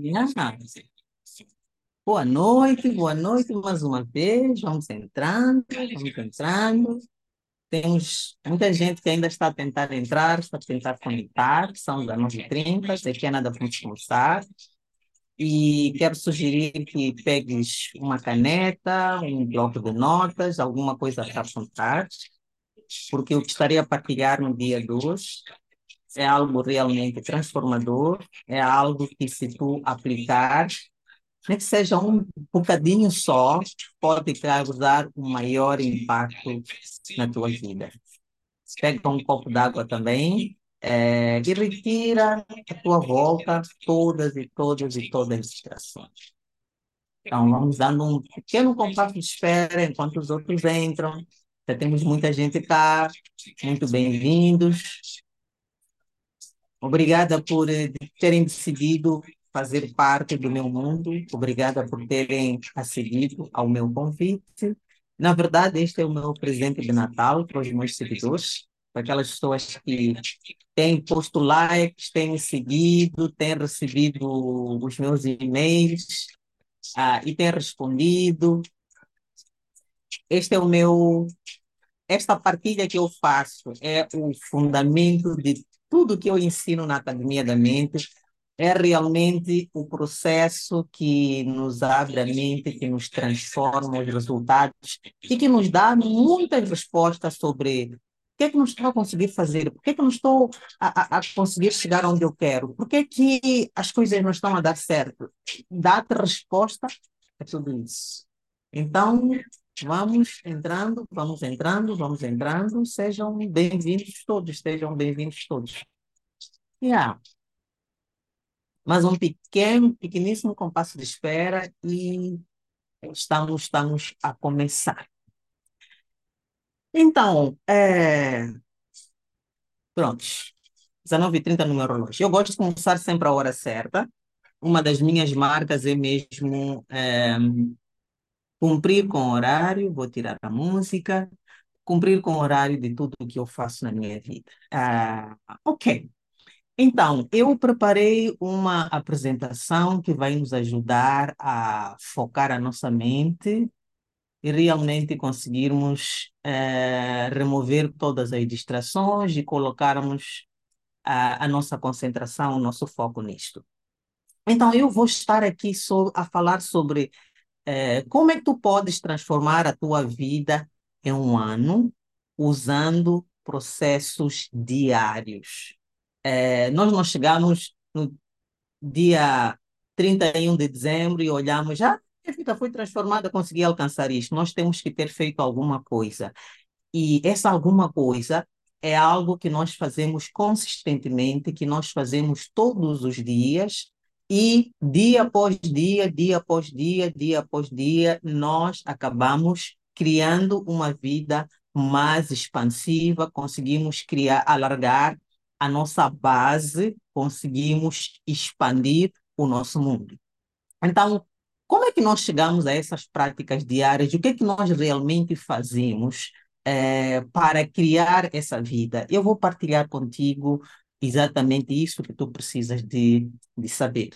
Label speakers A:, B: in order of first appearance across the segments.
A: Yeah. Boa noite, boa noite mais uma vez. Vamos entrando, vamos entrando. Temos muita gente que ainda está a tentar entrar, está a tentar conectar, são das 9h30, daqui a nada vamos começar. E quero sugerir que pegues uma caneta, um bloco de notas, alguma coisa para apontar, porque o que estaria a partilhar no dia de hoje é algo realmente transformador, é algo que se tu aplicar, nem que seja um bocadinho só, pode causar um maior impacto na tua vida. Pega um copo d'água também é, e retira à tua volta todas e todas e todas as distrações. Então, vamos dando um pequeno compasso de espera enquanto os outros entram. Já temos muita gente cá, muito bem-vindos. Obrigada por eh, terem decidido fazer parte do meu mundo. Obrigada por terem acedido ao meu convite. Na verdade, este é o meu presente de Natal para os meus seguidores, para aquelas pessoas que têm posto likes, têm seguido, têm recebido os meus e-mails ah, e têm respondido. Este é o meu esta partilha que eu faço é o fundamento de tudo que eu ensino na Academia da Mente é realmente o processo que nos abre a mente, que nos transforma os resultados e que nos dá muitas respostas sobre o que é que não estou a conseguir fazer, por que, é que não estou a, a, conseguir chegar onde eu quero, por que, é que as coisas não estão a dar certo. Dá-te resposta a tudo isso. Então, vamos entrando, vamos entrando, vamos entrando, sejam bem-vindos todos, sejam bem-vindos todos. Yeah. Mas um pequeno, pequeníssimo compasso de espera e estamos, estamos a começar. Então, é... prontos. 19h30 no meu relógio. Eu gosto de começar sempre a hora certa. Uma das minhas marcas é mesmo é, cumprir com o horário, vou tirar a música, cumprir com o horário de tudo que eu faço na minha vida. Ah, ok. Então, eu preparei uma apresentação que vai nos ajudar a focar a nossa mente e realmente conseguirmos eh, remover todas as distrações e colocarmos a, a nossa concentração, o nosso foco nisto. Então, eu vou estar aqui so, a falar sobre eh, como é que tu podes transformar a tua vida em um ano usando processos diários. É, nós não chegamos no dia 31 de dezembro e olhamos, já ah, a vida foi transformada, consegui alcançar isto. Nós temos que ter feito alguma coisa. E essa alguma coisa é algo que nós fazemos consistentemente, que nós fazemos todos os dias, e dia após dia, dia após dia, dia após dia, nós acabamos criando uma vida mais expansiva, conseguimos criar, alargar a nossa base, conseguimos expandir o nosso mundo. Então, como é que nós chegamos a essas práticas diárias? O que é que nós realmente fazemos é, para criar essa vida? Eu vou partilhar contigo exatamente isso que tu precisas de, de saber.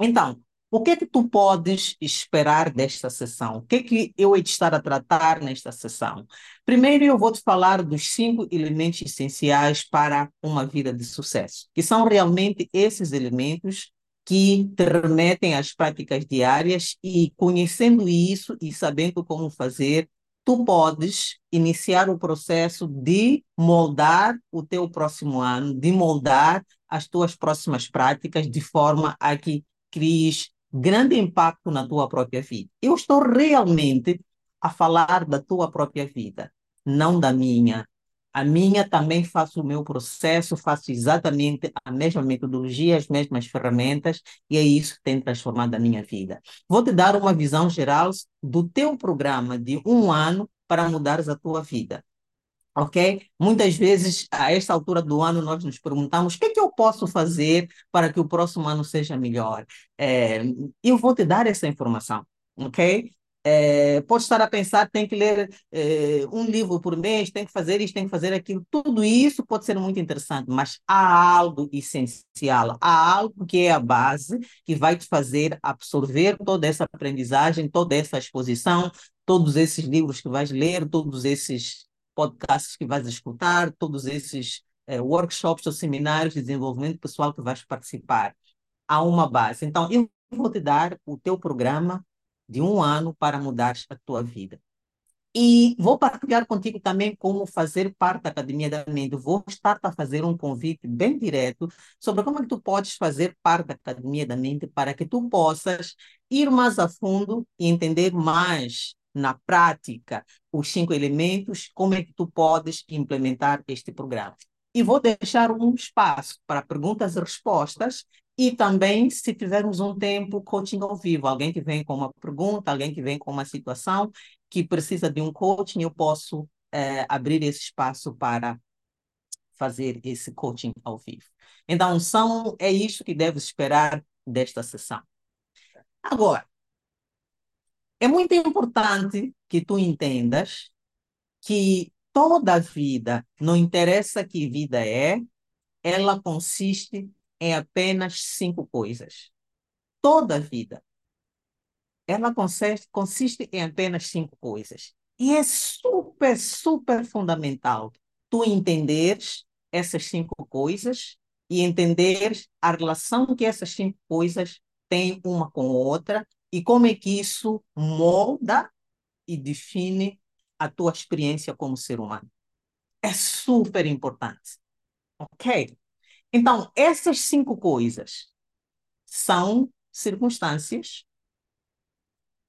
A: Então, o que é que tu podes esperar desta sessão? O que é que eu hei de estar a tratar nesta sessão? Primeiro, eu vou te falar dos cinco elementos essenciais para uma vida de sucesso, que são realmente esses elementos que te remetem às práticas diárias e conhecendo isso e sabendo como fazer, tu podes iniciar o processo de moldar o teu próximo ano, de moldar as tuas próximas práticas de forma a que cries grande impacto na tua própria vida. Eu estou realmente a falar da tua própria vida, não da minha. A minha também faço o meu processo, faço exatamente a mesma metodologia, as mesmas ferramentas, e é isso que tem transformado a minha vida. Vou te dar uma visão geral do teu programa de um ano para mudares a tua vida ok? Muitas vezes, a esta altura do ano, nós nos perguntamos o que, é que eu posso fazer para que o próximo ano seja melhor. É, eu vou te dar essa informação, ok? É, pode estar a pensar, tem que ler é, um livro por mês, tem que fazer isso, tem que fazer aquilo. Tudo isso pode ser muito interessante, mas há algo essencial, há algo que é a base que vai te fazer absorver toda essa aprendizagem, toda essa exposição, todos esses livros que vais ler, todos esses podcasts que vais escutar, todos esses é, workshops ou seminários de desenvolvimento pessoal que vais participar. Há uma base. Então, eu vou te dar o teu programa de um ano para mudar a tua vida. E vou partilhar contigo também como fazer parte da Academia da Mente. Vou estar a fazer um convite bem direto sobre como é que tu podes fazer parte da Academia da Mente para que tu possas ir mais a fundo e entender mais na prática os cinco elementos, como é que tu podes implementar este programa. E vou deixar um espaço para perguntas e respostas e também, se tivermos um tempo, coaching ao vivo. Alguém que vem com uma pergunta, alguém que vem com uma situação que precisa de um coaching, eu posso é, abrir esse espaço para fazer esse coaching ao vivo. Então, são, é isso que deve esperar desta sessão. Agora, é muito importante que tu entendas que toda vida, não interessa que vida é, ela consiste em apenas cinco coisas. Toda a vida. Ela consiste, em apenas cinco coisas. E é super, super fundamental tu entenderes essas cinco coisas e entenderes a relação que essas cinco coisas têm uma com outra e como é que isso molda e define a tua experiência como ser humano. É super importante. Ok? Então, essas cinco coisas são circunstâncias,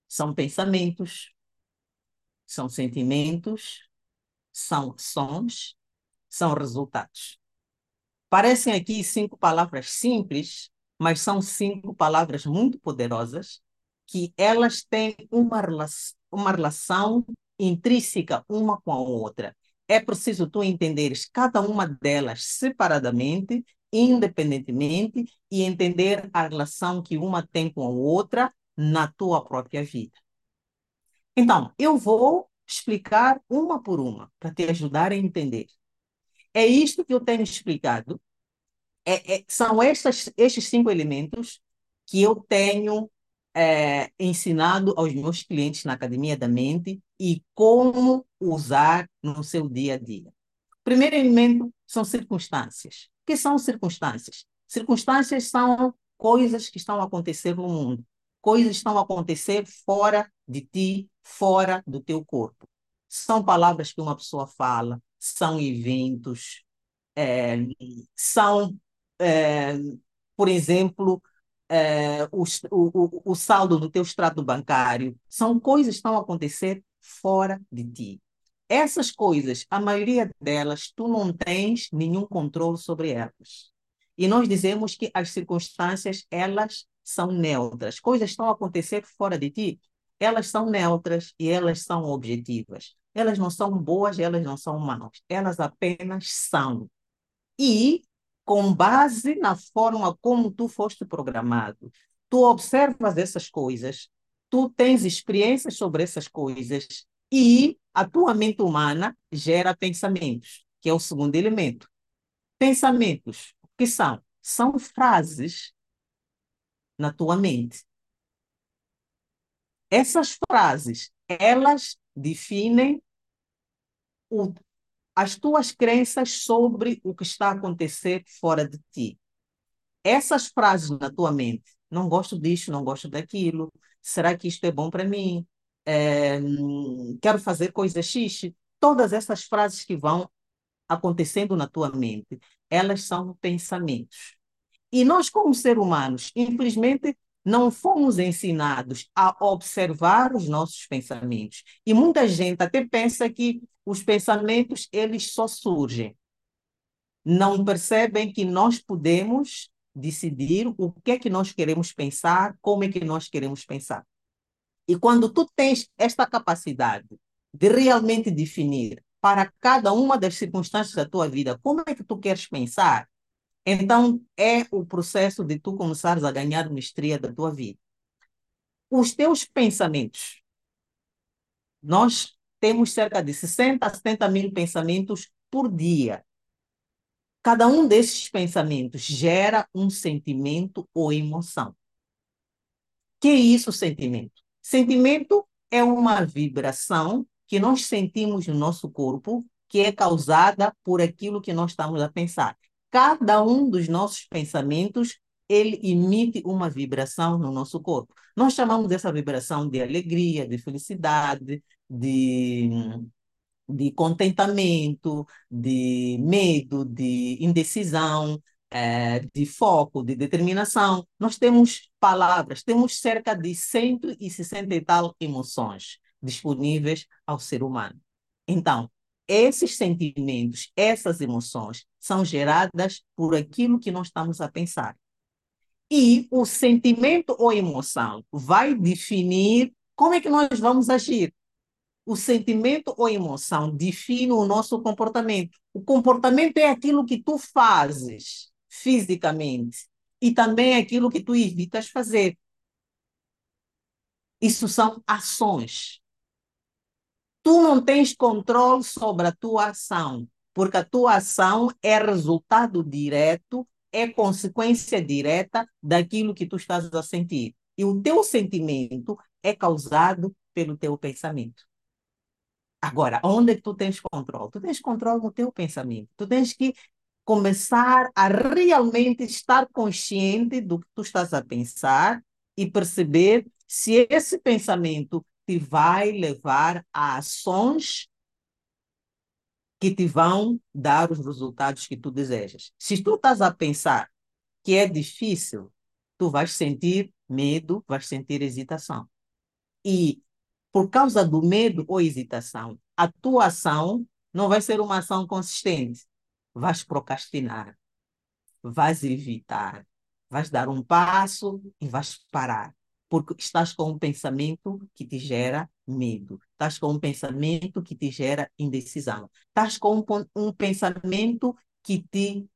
A: são pensamentos, são sentimentos, são ações, são resultados. Parecem aqui cinco palavras simples, mas são cinco palavras muito poderosas que elas têm uma, uma relação intrínseca uma com a outra é preciso tu entenderes cada uma delas separadamente, independentemente, e entender a relação que uma tem com a outra na tua própria vida. Então, eu vou explicar uma por uma, para te ajudar a entender. É isto que eu tenho explicado. É, é, são estes, estes cinco elementos que eu tenho é, ensinado aos meus clientes na Academia da Mente e como usar no seu dia a dia. Primeiro elemento são circunstâncias. O que são circunstâncias? Circunstâncias são coisas que estão a acontecer no mundo, coisas estão a acontecer fora de ti, fora do teu corpo. São palavras que uma pessoa fala, são eventos, é, são, é, por exemplo, é, o, o, o saldo do teu extrato bancário, são coisas que estão a acontecer fora de ti. Essas coisas, a maioria delas, tu não tens nenhum controle sobre elas. E nós dizemos que as circunstâncias, elas são neutras. Coisas estão a acontecer fora de ti, elas são neutras e elas são objetivas. Elas não são boas, elas não são más. Elas apenas são. E com base na forma como tu foste programado. Tu observas essas coisas, tu tens experiências sobre essas coisas e a tua mente humana gera pensamentos, que é o segundo elemento. Pensamentos, o que são? São frases na tua mente. Essas frases, elas definem o, as tuas crenças sobre o que está a acontecer fora de ti. Essas frases na tua mente, não gosto disso, não gosto daquilo, será que isto é bom para mim? É, quero fazer coisas X. Todas essas frases que vão acontecendo na tua mente, elas são pensamentos. E nós, como seres humanos, infelizmente, não fomos ensinados a observar os nossos pensamentos. E muita gente até pensa que os pensamentos eles só surgem. Não percebem que nós podemos decidir o que é que nós queremos pensar, como é que nós queremos pensar. E quando tu tens esta capacidade de realmente definir para cada uma das circunstâncias da tua vida como é que tu queres pensar, então é o processo de tu começares a ganhar mestria da tua vida. Os teus pensamentos Nós temos cerca de 60 a 70 mil pensamentos por dia. Cada um desses pensamentos gera um sentimento ou emoção. Que é isso, sentimento? Sentimento é uma vibração que nós sentimos no nosso corpo que é causada por aquilo que nós estamos a pensar. Cada um dos nossos pensamentos ele emite uma vibração no nosso corpo. Nós chamamos essa vibração de alegria, de felicidade, de, de contentamento, de medo, de indecisão, é, de foco, de determinação. Nós temos palavras, temos cerca de 160 e tal emoções disponíveis ao ser humano. Então, esses sentimentos, essas emoções são geradas por aquilo que nós estamos a pensar. E o sentimento ou emoção vai definir como é que nós vamos agir. O sentimento ou emoção define o nosso comportamento. O comportamento é aquilo que tu fazes fisicamente e também é aquilo que tu evitas fazer. Isso são ações. Tu não tens controle sobre a tua ação, porque a tua ação é resultado direto é consequência direta daquilo que tu estás a sentir. E o teu sentimento é causado pelo teu pensamento. Agora, onde é que tu tens controle? Tu tens controle no teu pensamento. Tu tens que começar a realmente estar consciente do que tu estás a pensar e perceber se esse pensamento te vai levar a ações que te vão dar os resultados que tu desejas. Se tu estás a pensar que é difícil, tu vais sentir medo, vais sentir hesitação. E por causa do medo ou hesitação, a tua ação não vai ser uma ação consistente. Vais procrastinar, vais evitar, vais dar um passo e vais parar porque estás com um pensamento que te gera medo, estás com um pensamento que te gera indecisão, estás com um, um pensamento que te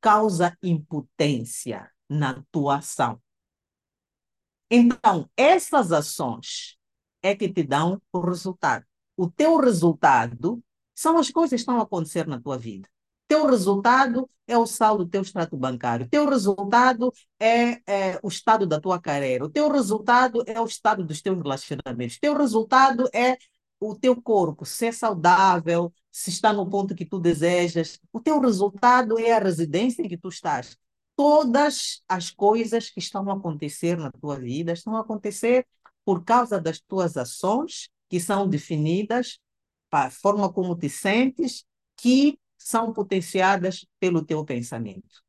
A: causa impotência na tua ação. Então, essas ações é que te dão o resultado. O teu resultado são as coisas que estão a acontecer na tua vida. Teu resultado é o saldo do teu extrato bancário. Teu resultado é, é, o estado da tua carreira. O teu resultado é o estado dos teus relacionamentos. Teu resultado é o teu corpo, se é saudável, se está no ponto que tu desejas. O teu resultado é a residência em que tu estás. Todas as coisas que estão a acontecer na tua vida estão a acontecer por causa das tuas ações, que são definidas, a forma como te sentes, que são potenciadas pelo teu pensamento.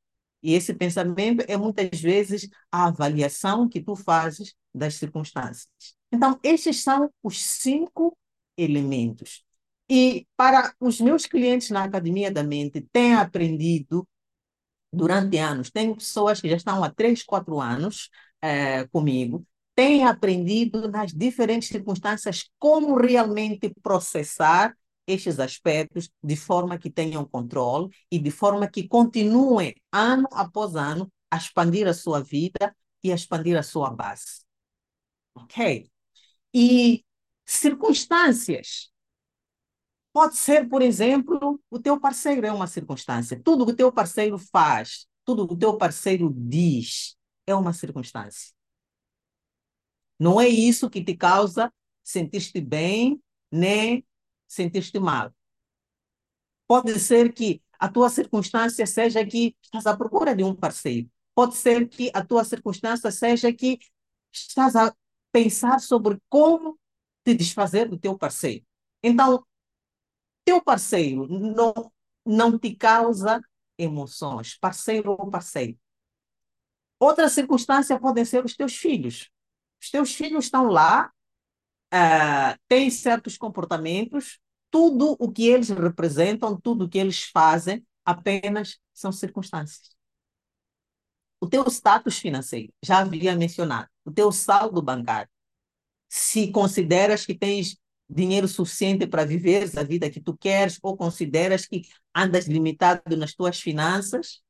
A: E esse pensamento é muitas vezes a avaliação que tu fazes das circunstâncias. Então, estes são os cinco elementos. E para os meus clientes na Academia da Mente, têm aprendido durante anos, tenho pessoas que já estão há três, quatro anos é, comigo, têm aprendido nas diferentes circunstâncias como realmente processar estes aspectos de forma que tenham controle e de forma que continuem, ano após ano, a expandir a sua vida e a expandir a sua base. Ok? E circunstâncias. Pode ser, por exemplo, o teu parceiro é uma circunstância. Tudo que o teu parceiro faz, tudo que o teu parceiro diz, é uma circunstância. Não é isso que te causa sentir-te bem, nem sentir-te mal. Pode ser que a tua circunstância seja que estás à procura de um parceiro. Pode ser que a tua circunstância seja que estás a pensar sobre como te desfazer do teu parceiro. Então, teu parceiro não, não te causa emoções, parceiro ou parceiro. Outra circunstância podem ser os teus filhos. Os teus filhos estão lá uh, têm certos comportamentos, tudo o que eles representam, tudo o que eles fazem, apenas são circunstâncias. O teu status financeiro, já havia mencionado, o teu saldo bancário. Se consideras que tens dinheiro suficiente para viver a vida que tu queres ou consideras que andas limitado nas tuas finanças,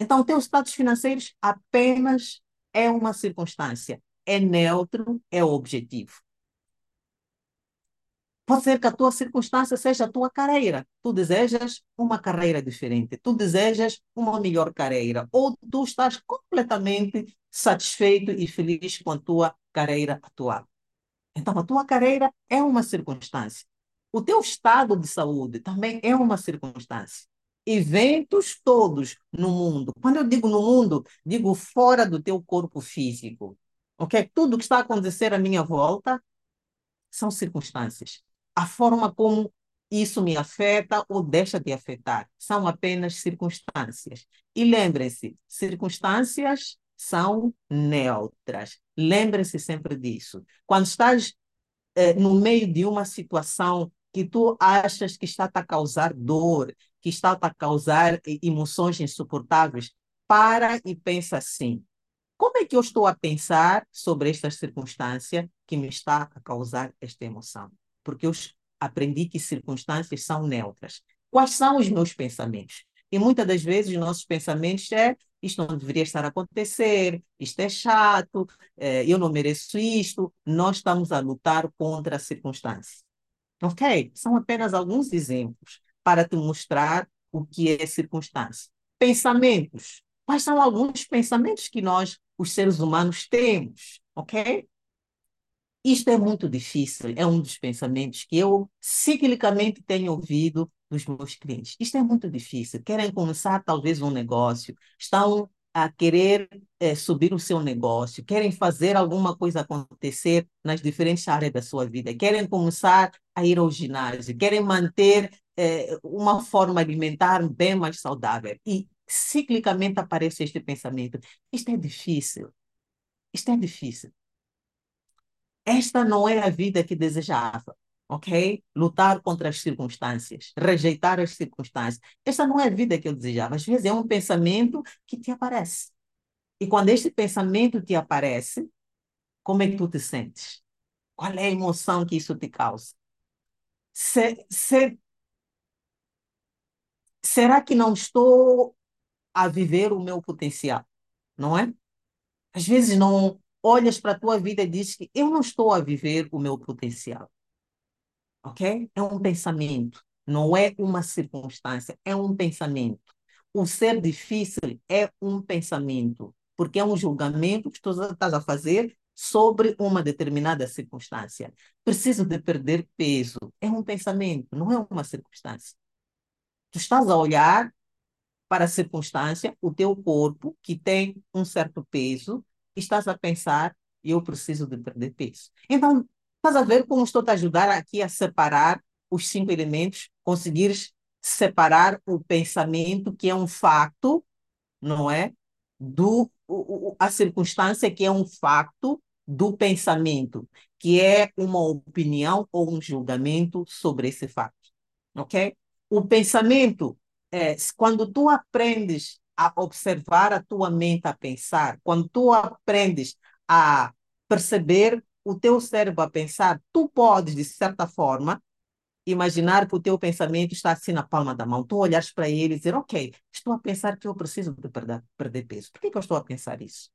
A: então o teu status financeiro apenas é uma circunstância, é neutro, é objetivo. Pode ser que a tua circunstância seja a tua carreira. Tu desejas uma carreira diferente, tu desejas uma melhor carreira, ou tu estás completamente satisfeito e feliz com a tua carreira atual. Então, a tua carreira é uma circunstância. O teu estado de saúde também é uma circunstância. Eventos todos no mundo. Quando eu digo no mundo, digo fora do teu corpo físico. Ok? Tudo que está a acontecer à minha volta são circunstâncias. A forma como isso me afeta ou deixa de afetar são apenas circunstâncias. E lembrem-se, circunstâncias são neutras. Lembrem-se sempre disso. Quando estás eh, no meio de uma situação que tu achas que está a causar dor, que está a causar emoções insuportáveis, para e pensa assim: como é que eu estou a pensar sobre esta circunstância que me está a causar esta emoção? Porque eu aprendi que circunstâncias são neutras. Quais são os meus pensamentos? E muitas das vezes os nossos pensamentos é isto não deveria estar a acontecer, isto é chato, eh, eu não mereço isto. Nós estamos a lutar contra a circunstância. Ok? São apenas alguns exemplos para te mostrar o que é circunstância. Pensamentos. Quais são alguns pensamentos que nós, os seres humanos, temos? Ok? Isto é muito difícil, é um dos pensamentos que eu ciclicamente tenho ouvido dos meus clientes. Isto é muito difícil. Querem começar talvez um negócio, estão a querer é, subir o seu negócio, querem fazer alguma coisa acontecer nas diferentes áreas da sua vida, querem começar a ir ao ginásio, querem manter é, uma forma alimentar bem mais saudável. E ciclicamente aparece este pensamento: isto é difícil, isto é difícil. Esta não é a vida que desejava, ok? Lutar contra as circunstâncias, rejeitar as circunstâncias. Esta não é a vida que eu desejava. Às vezes é um pensamento que te aparece. E quando este pensamento te aparece, como é que tu te sentes? Qual é a emoção que isso te causa? Se, se, será que não estou a viver o meu potencial? Não é? Às vezes não olhas para a tua vida e dizes que eu não estou a viver o meu potencial. Ok? É um pensamento, não é uma circunstância, é um pensamento. O ser difícil é um pensamento, porque é um julgamento que tu estás a fazer sobre uma determinada circunstância. Preciso de perder peso. É um pensamento, não é uma circunstância. Tu estás a olhar para a circunstância, o teu corpo, que tem um certo peso, estás a pensar, eu preciso de perder peso. Então, estás a ver como estou a ajudar aqui a separar os cinco elementos, conseguires separar o pensamento, que é um fato, não é? Do, a circunstância, que é um fato, do pensamento, que é uma opinião ou um julgamento sobre esse fato. Ok? O pensamento, é, quando tu aprendes a observar a tua mente a pensar, quando tu aprendes a perceber o teu cérebro a pensar, tu podes, de certa forma, imaginar que o teu pensamento está assim na palma da mão. Tu olhares para ele e dizer, ok, estou a pensar que eu preciso de perder, perder peso. Por que, que eu estou a pensar isso?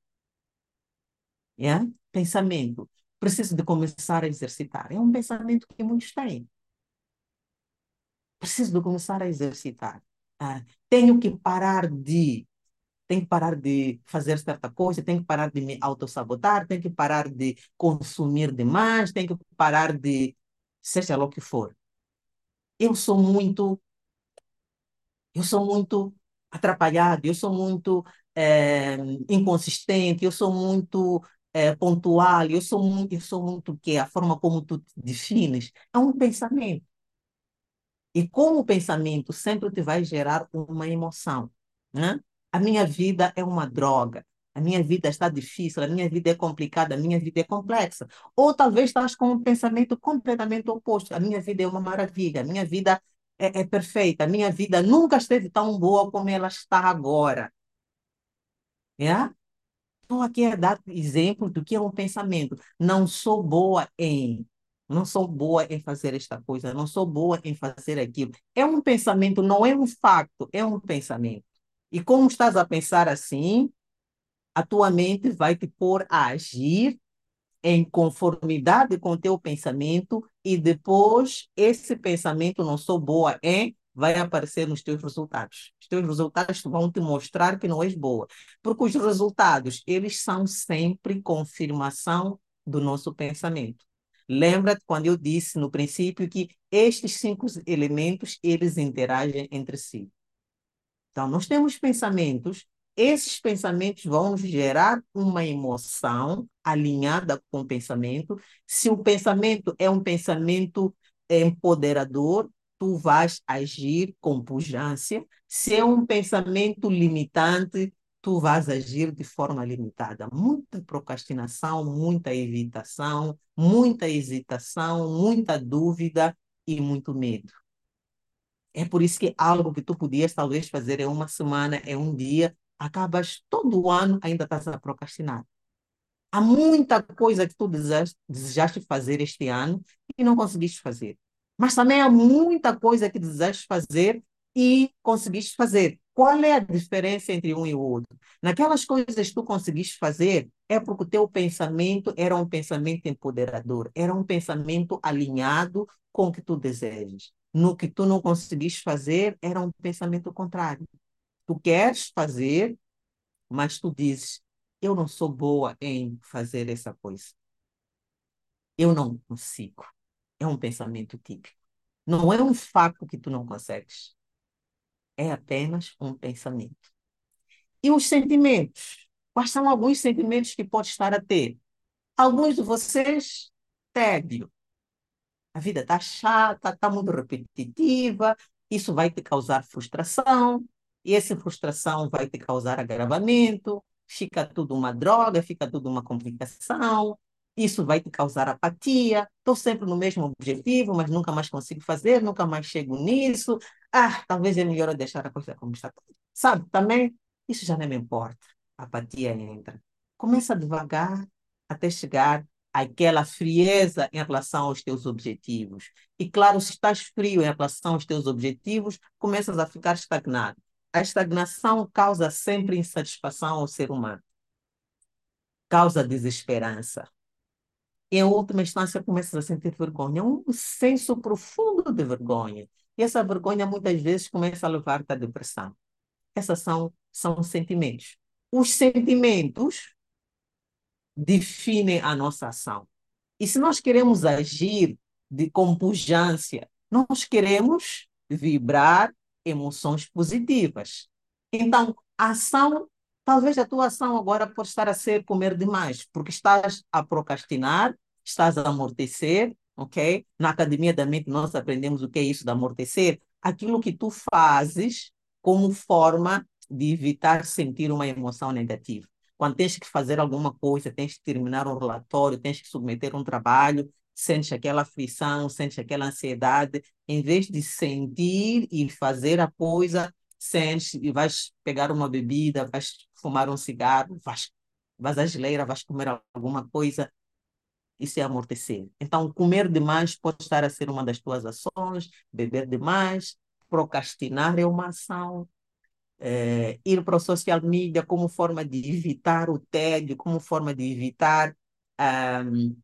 A: Yeah? Pensamento. Preciso de começar a exercitar. É um pensamento que muitos têm. Preciso de começar a exercitar. Ah, tenho que parar de tenho que parar de fazer certa coisa, tenho que parar de me autossabotar, tenho que parar de consumir demais, tenho que parar de seja lá o que for. Eu sou muito eu sou muito atrapalhado, eu sou muito é, inconsistente, eu sou muito é, pontual, eu sou muito, eu sou muito que a forma como tu te defines é um pensamento. E como o pensamento sempre te vai gerar uma emoção, né? A minha vida é uma droga. A minha vida está difícil, a minha vida é complicada, a minha vida é complexa. Ou talvez estás com um pensamento completamente oposto. A minha vida é uma maravilha, a minha vida é, é perfeita, a minha vida nunca esteve tão boa como ela está agora. Estou aqui a dar exemplo do que é um pensamento. Não sou boa em. Não sou boa em fazer esta coisa, não sou boa em fazer aquilo. É um pensamento, não é um facto, é um pensamento. E como estás a pensar assim, a tua mente vai te pôr a agir em conformidade com o teu pensamento e depois esse pensamento não sou boa em vai aparecer nos teus resultados. Os teus resultados vão te mostrar que não és boa, porque os resultados, eles são sempre confirmação do nosso pensamento. Lembra quando eu disse no princípio que estes cinco elementos, eles interagem entre si. Então, nós temos pensamentos, esses pensamentos vão gerar uma emoção alinhada com o pensamento. Se o pensamento é um pensamento empoderador, tu vais agir com pujança. Se é um pensamento limitante, tu vais agir de forma limitada. Muita procrastinação, muita evitação, muita hesitação, muita dúvida e muito medo. É por isso que algo que tu podias talvez fazer em uma semana, em um dia, acabas todo ano ainda estás a procrastinar. Há muita coisa que tu desejaste fazer este ano e não conseguiste fazer. Mas também há muita coisa que desejas fazer e conseguiste fazer. Qual é a diferença entre um e o outro? Naquelas coisas que tu conseguiste fazer, é porque o teu pensamento era um pensamento empoderador, era um pensamento alinhado com o que tu desejas. No que tu não conseguiste fazer, era um pensamento contrário. Tu queres fazer, mas tu dizes: eu não sou boa em fazer essa coisa. Eu não consigo. É um pensamento típico. Não é um fato que tu não consegues. É apenas um pensamento. E os sentimentos? Quais são alguns sentimentos que pode estar a ter? Alguns de vocês, tédio. A vida está chata, está muito repetitiva, isso vai te causar frustração, e essa frustração vai te causar agravamento, fica tudo uma droga, fica tudo uma complicação, isso vai te causar apatia. Estou sempre no mesmo objetivo, mas nunca mais consigo fazer, nunca mais chego nisso. Ah, talvez é melhor eu deixar a coisa como está. Sabe, também, isso já não me importa. A apatia entra. Começa devagar até chegar àquela frieza em relação aos teus objetivos. E claro, se estás frio em relação aos teus objetivos, começas a ficar estagnado. A estagnação causa sempre insatisfação ao ser humano. Causa desesperança em última instância, começas a sentir vergonha, um senso profundo de vergonha. E essa vergonha muitas vezes começa a levar-te à depressão. Essas são, são sentimentos. Os sentimentos definem a nossa ação. E se nós queremos agir de compujância, nós queremos vibrar emoções positivas. Então, a ação Talvez a tua ação agora pode estar a ser comer demais, porque estás a procrastinar, estás a amortecer, ok? Na academia da mente nós aprendemos o que é isso de amortecer. Aquilo que tu fazes como forma de evitar sentir uma emoção negativa. Quando tens que fazer alguma coisa, tens que terminar um relatório, tens que submeter um trabalho, sentes aquela aflição, sentes aquela ansiedade, em vez de sentir e fazer a coisa sentes e vais pegar uma bebida, vais fumar um cigarro, vais, vais à geleira, vais comer alguma coisa, isso é amortecer. Então, comer demais pode estar a ser uma das tuas ações, beber demais, procrastinar é uma ação, é, ir para o social media como forma de evitar o tédio, como forma de evitar um,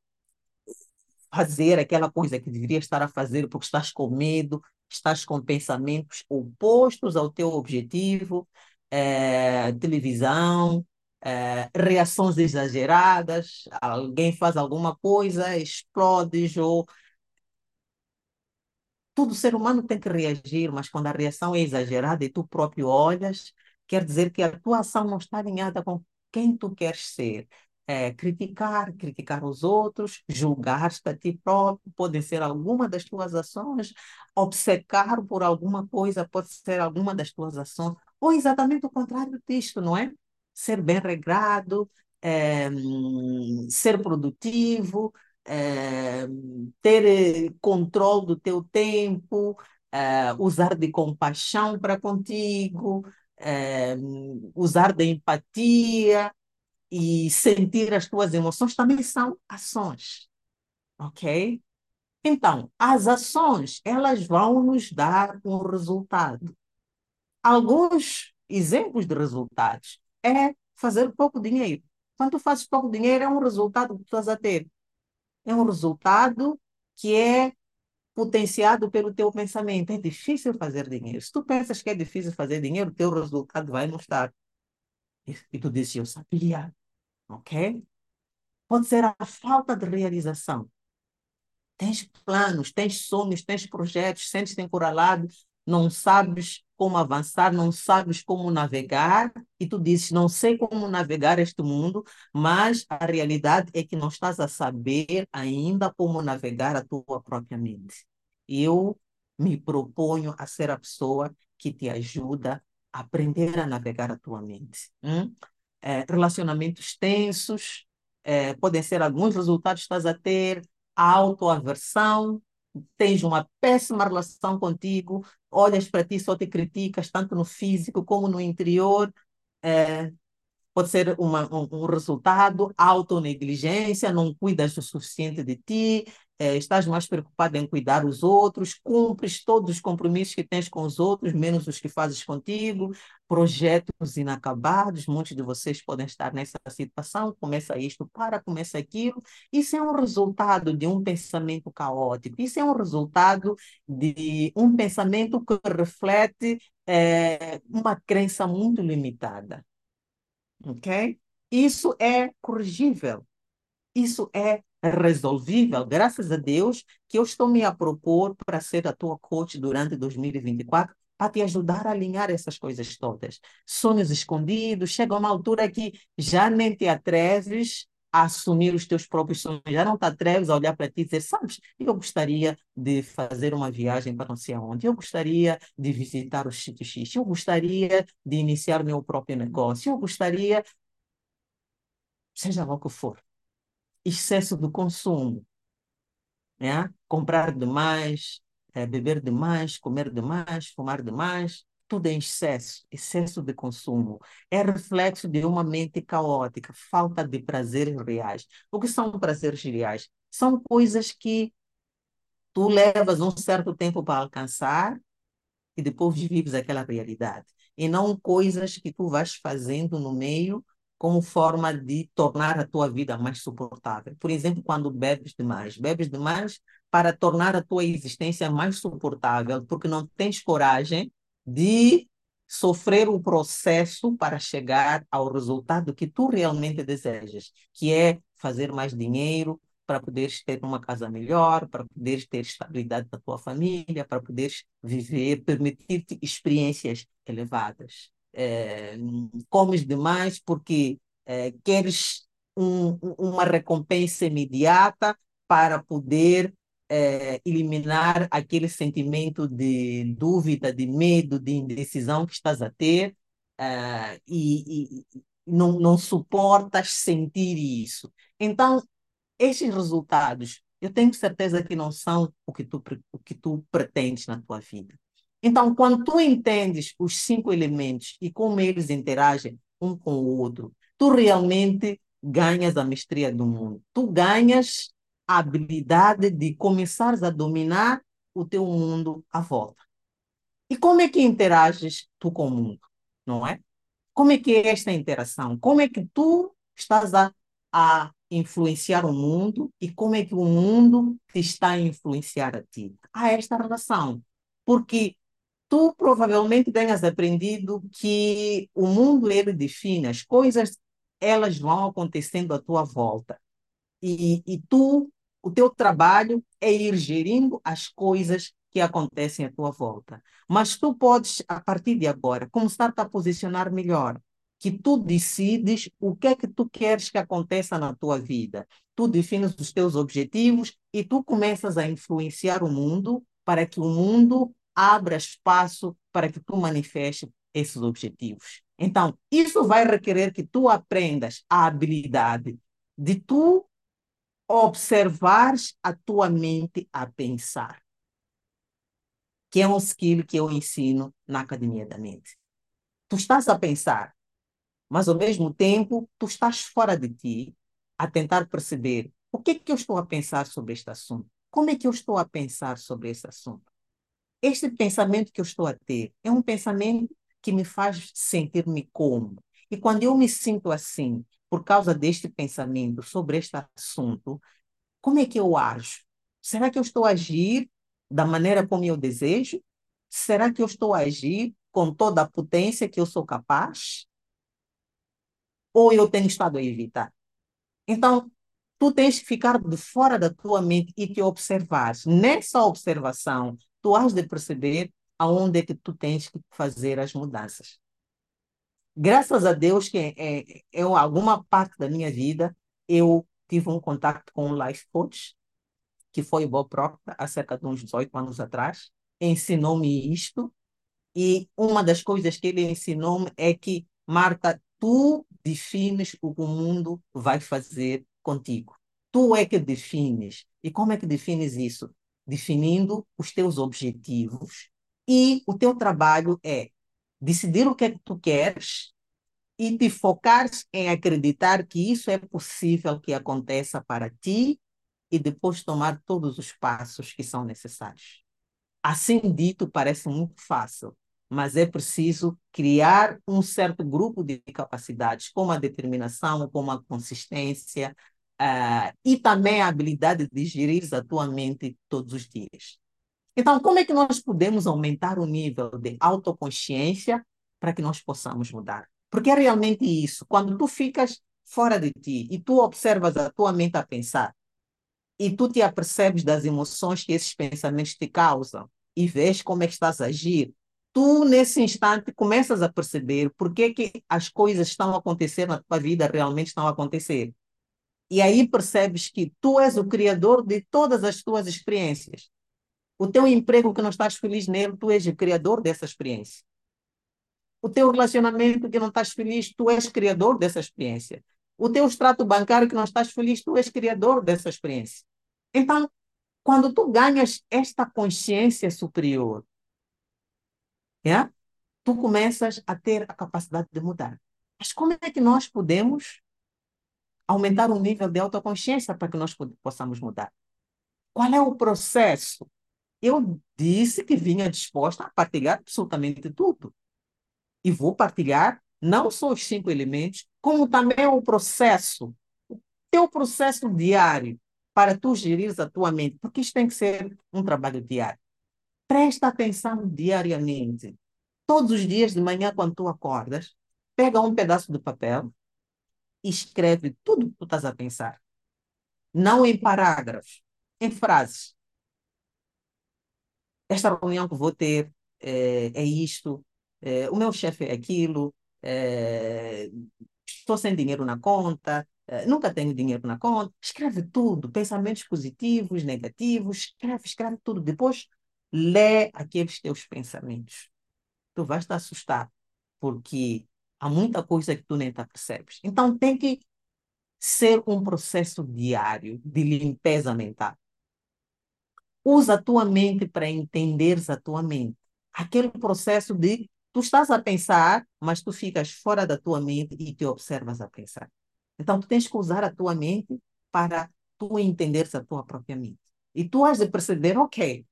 A: fazer aquela coisa que deveria estar a fazer porque estás com medo, estás com pensamentos opostos ao teu objetivo, é, televisão, é, reações exageradas, alguém faz alguma coisa, explode ou todo ser humano tem que reagir, mas quando a reação é exagerada e tu próprio olhas, quer dizer que a tua ação não está alinhada com quem tu queres ser é, criticar, criticar os outros, julgar-te a ti próprio, podem ser alguma das tuas ações, obcecar por alguma coisa pode ser alguma das tuas ações, ou exatamente o contrário disto, não é? Ser bem regrado, é, ser produtivo, é, ter controle do teu tempo, é, usar de compaixão para contigo, é, usar de empatia, e sentir as tuas emoções também são ações, ok? Então, as ações, elas vão nos dar um resultado. Alguns exemplos de resultados é fazer pouco dinheiro. Quando tu fazes pouco dinheiro, é um resultado que tu estás a ter. É um resultado que é potenciado pelo teu pensamento. É difícil fazer dinheiro. Se tu pensas que é difícil fazer dinheiro, o teu resultado vai não estar. E tu dizes, eu sabia, ok? Pode ser a falta de realização. Tens planos, tens sonhos, tens projetos, sentes-te encurralado, não sabes como avançar, não sabes como navegar, e tu dizes, não sei como navegar este mundo, mas a realidade é que não estás a saber ainda como navegar a tua própria mente. Eu me proponho a ser a pessoa que te ajuda a aprender a navegar a tua mente. Hum? É, relacionamentos tensos, é, podem ser alguns resultados que estás a ter, autoaversão, tens uma péssima relação contigo, olhas para ti, só te criticas, tanto no físico como no interior. É, pode ser uma, um, um resultado, autonegligência, não cuidas o suficiente de ti, é, estás mais preocupado em cuidar dos outros, cumpres todos os compromissos que tens com os outros, menos os que fazes contigo, projetos inacabados, muitos de vocês podem estar nessa situação, começa isto, para, começa aquilo, isso é um resultado de um pensamento caótico, isso é um resultado de um pensamento que reflete é, uma crença muito limitada ok? Isso é corrigível, isso é resolvível, graças a Deus que eu estou me a propor para ser a tua coach durante 2024 para te ajudar a alinhar essas coisas todas. Sonhos escondidos, chega uma altura que já nem te atreves a assumir os teus próprios sonhos, já não te atreves a olhar para ti e dizer, sabes, eu gostaria de fazer uma viagem para não sei aonde, eu gostaria de visitar o sítio X, eu gostaria de iniciar meu próprio negócio, eu gostaria, seja lá o que for, excesso do consumo, né? comprar demais, é, beber demais, comer demais, fumar demais, tudo em excesso, excesso de consumo. É reflexo de uma mente caótica, falta de prazeres reais. O que são prazeres reais? São coisas que tu levas um certo tempo para alcançar e depois vives aquela realidade. E não coisas que tu vais fazendo no meio como forma de tornar a tua vida mais suportável. Por exemplo, quando bebes demais. Bebes demais para tornar a tua existência mais suportável, porque não tens coragem de sofrer o processo para chegar ao resultado que tu realmente desejas, que é fazer mais dinheiro para poderes ter uma casa melhor, para poderes ter estabilidade da tua família, para poderes viver, permitir-te experiências elevadas. É, comes demais porque é, queres um, uma recompensa imediata para poder é, eliminar aquele sentimento de dúvida, de medo, de indecisão que estás a ter é, e, e não, não suportas sentir isso. Então, estes resultados, eu tenho certeza que não são o que tu, o que tu pretendes na tua vida. Então, quando tu entendes os cinco elementos e como eles interagem um com o outro, tu realmente ganhas a mestria do mundo. Tu ganhas habilidade de começares a dominar o teu mundo à volta. E como é que interages tu com o mundo, não é? Como é que é esta interação? Como é que tu estás a, a influenciar o mundo e como é que o mundo te está a influenciar a ti? Há esta relação. Porque tu provavelmente tenhas aprendido que o mundo ele define as coisas, elas vão acontecendo à tua volta. E, e tu, o teu trabalho é ir gerindo as coisas que acontecem à tua volta. Mas tu podes, a partir de agora, começar a posicionar melhor, que tu decides o que é que tu queres que aconteça na tua vida. Tu defines os teus objetivos e tu começas a influenciar o mundo para que o mundo abra espaço para que tu manifeste esses objetivos. Então, isso vai requerer que tu aprendas a habilidade de tu observares a tua mente a pensar, que é um skill que eu ensino na Academia da Mente. Tu estás a pensar, mas ao mesmo tempo tu estás fora de ti a tentar perceber o que é que eu estou a pensar sobre este assunto, como é que eu estou a pensar sobre esse assunto. Este pensamento que eu estou a ter é um pensamento que me faz sentir-me como. E quando eu me sinto assim, por causa deste pensamento sobre este assunto, como é que eu ajo? Será que eu estou a agir da maneira como eu desejo? Será que eu estou a agir com toda a potência que eu sou capaz? Ou eu tenho estado a evitar? Então, tu tens que ficar de fora da tua mente e te observar. Nessa observação, tu has de perceber aonde é que tu tens que fazer as mudanças. Graças a Deus que é, é, alguma parte da minha vida eu tive um contato com um life coach, que foi o Bob Proctor, há cerca de uns 18 anos atrás, ensinou-me isto, e uma das coisas que ele ensinou-me é que, Marta, tu defines o que o mundo vai fazer contigo. Tu é que defines. E como é que defines isso? Definindo os teus objetivos. E o teu trabalho é decidir o que é que tu queres e te focares em acreditar que isso é possível que aconteça para ti e depois tomar todos os passos que são necessários. Assim dito, parece muito fácil, mas é preciso criar um certo grupo de capacidades, como a determinação, como a consistência, uh, e também a habilidade de gerir a tua mente todos os dias. Então, como é que nós podemos aumentar o nível de autoconsciência para que nós possamos mudar? Porque é realmente isso. Quando tu ficas fora de ti e tu observas a tua mente a pensar, e tu te apercebes das emoções que esses pensamentos te causam, e vês como é que estás a agir, tu, nesse instante, começas a perceber por que, que as coisas estão a acontecer na tua vida, realmente estão a acontecer. E aí percebes que tu és o criador de todas as tuas experiências. O teu emprego que não estás feliz nele, tu és o criador dessa experiência. O teu relacionamento que não estás feliz, tu és criador dessa experiência. O teu extrato bancário que não estás feliz, tu és criador dessa experiência. Então, quando tu ganhas esta consciência superior, é? tu começas a ter a capacidade de mudar. Mas como é que nós podemos aumentar o nível de autoconsciência para que nós possamos mudar? Qual é o processo? Eu disse que vinha disposta a partilhar absolutamente tudo. E vou partilhar não só os cinco elementos, como também o processo, o teu processo diário para tu gerir a tua mente, porque isto tem que ser um trabalho diário. Presta atenção diariamente. Todos os dias de manhã, quando tu acordas, pega um pedaço de papel e escreve tudo o que tu estás a pensar. Não em parágrafos, em frases. Esta reunião que vou ter é, é isto, é, o meu chefe é aquilo, é, estou sem dinheiro na conta, eh, nunca tenho dinheiro na conta. Escreve tudo, pensamentos positivos, negativos, escreve, escreve tudo. Depois lê aqueles teus pensamentos. Tu vais te assustar, porque há muita coisa que tu nem te percebes. Então tem que ser um processo diário de limpeza mental. Usa a tua mente para entenderes a tua mente. Aquele processo de tu estás a pensar, mas tu ficas fora da tua mente e te observas a pensar. Então, tu tens que usar a tua mente para tu entenderes a tua própria mente. E tu has de perceber, ok,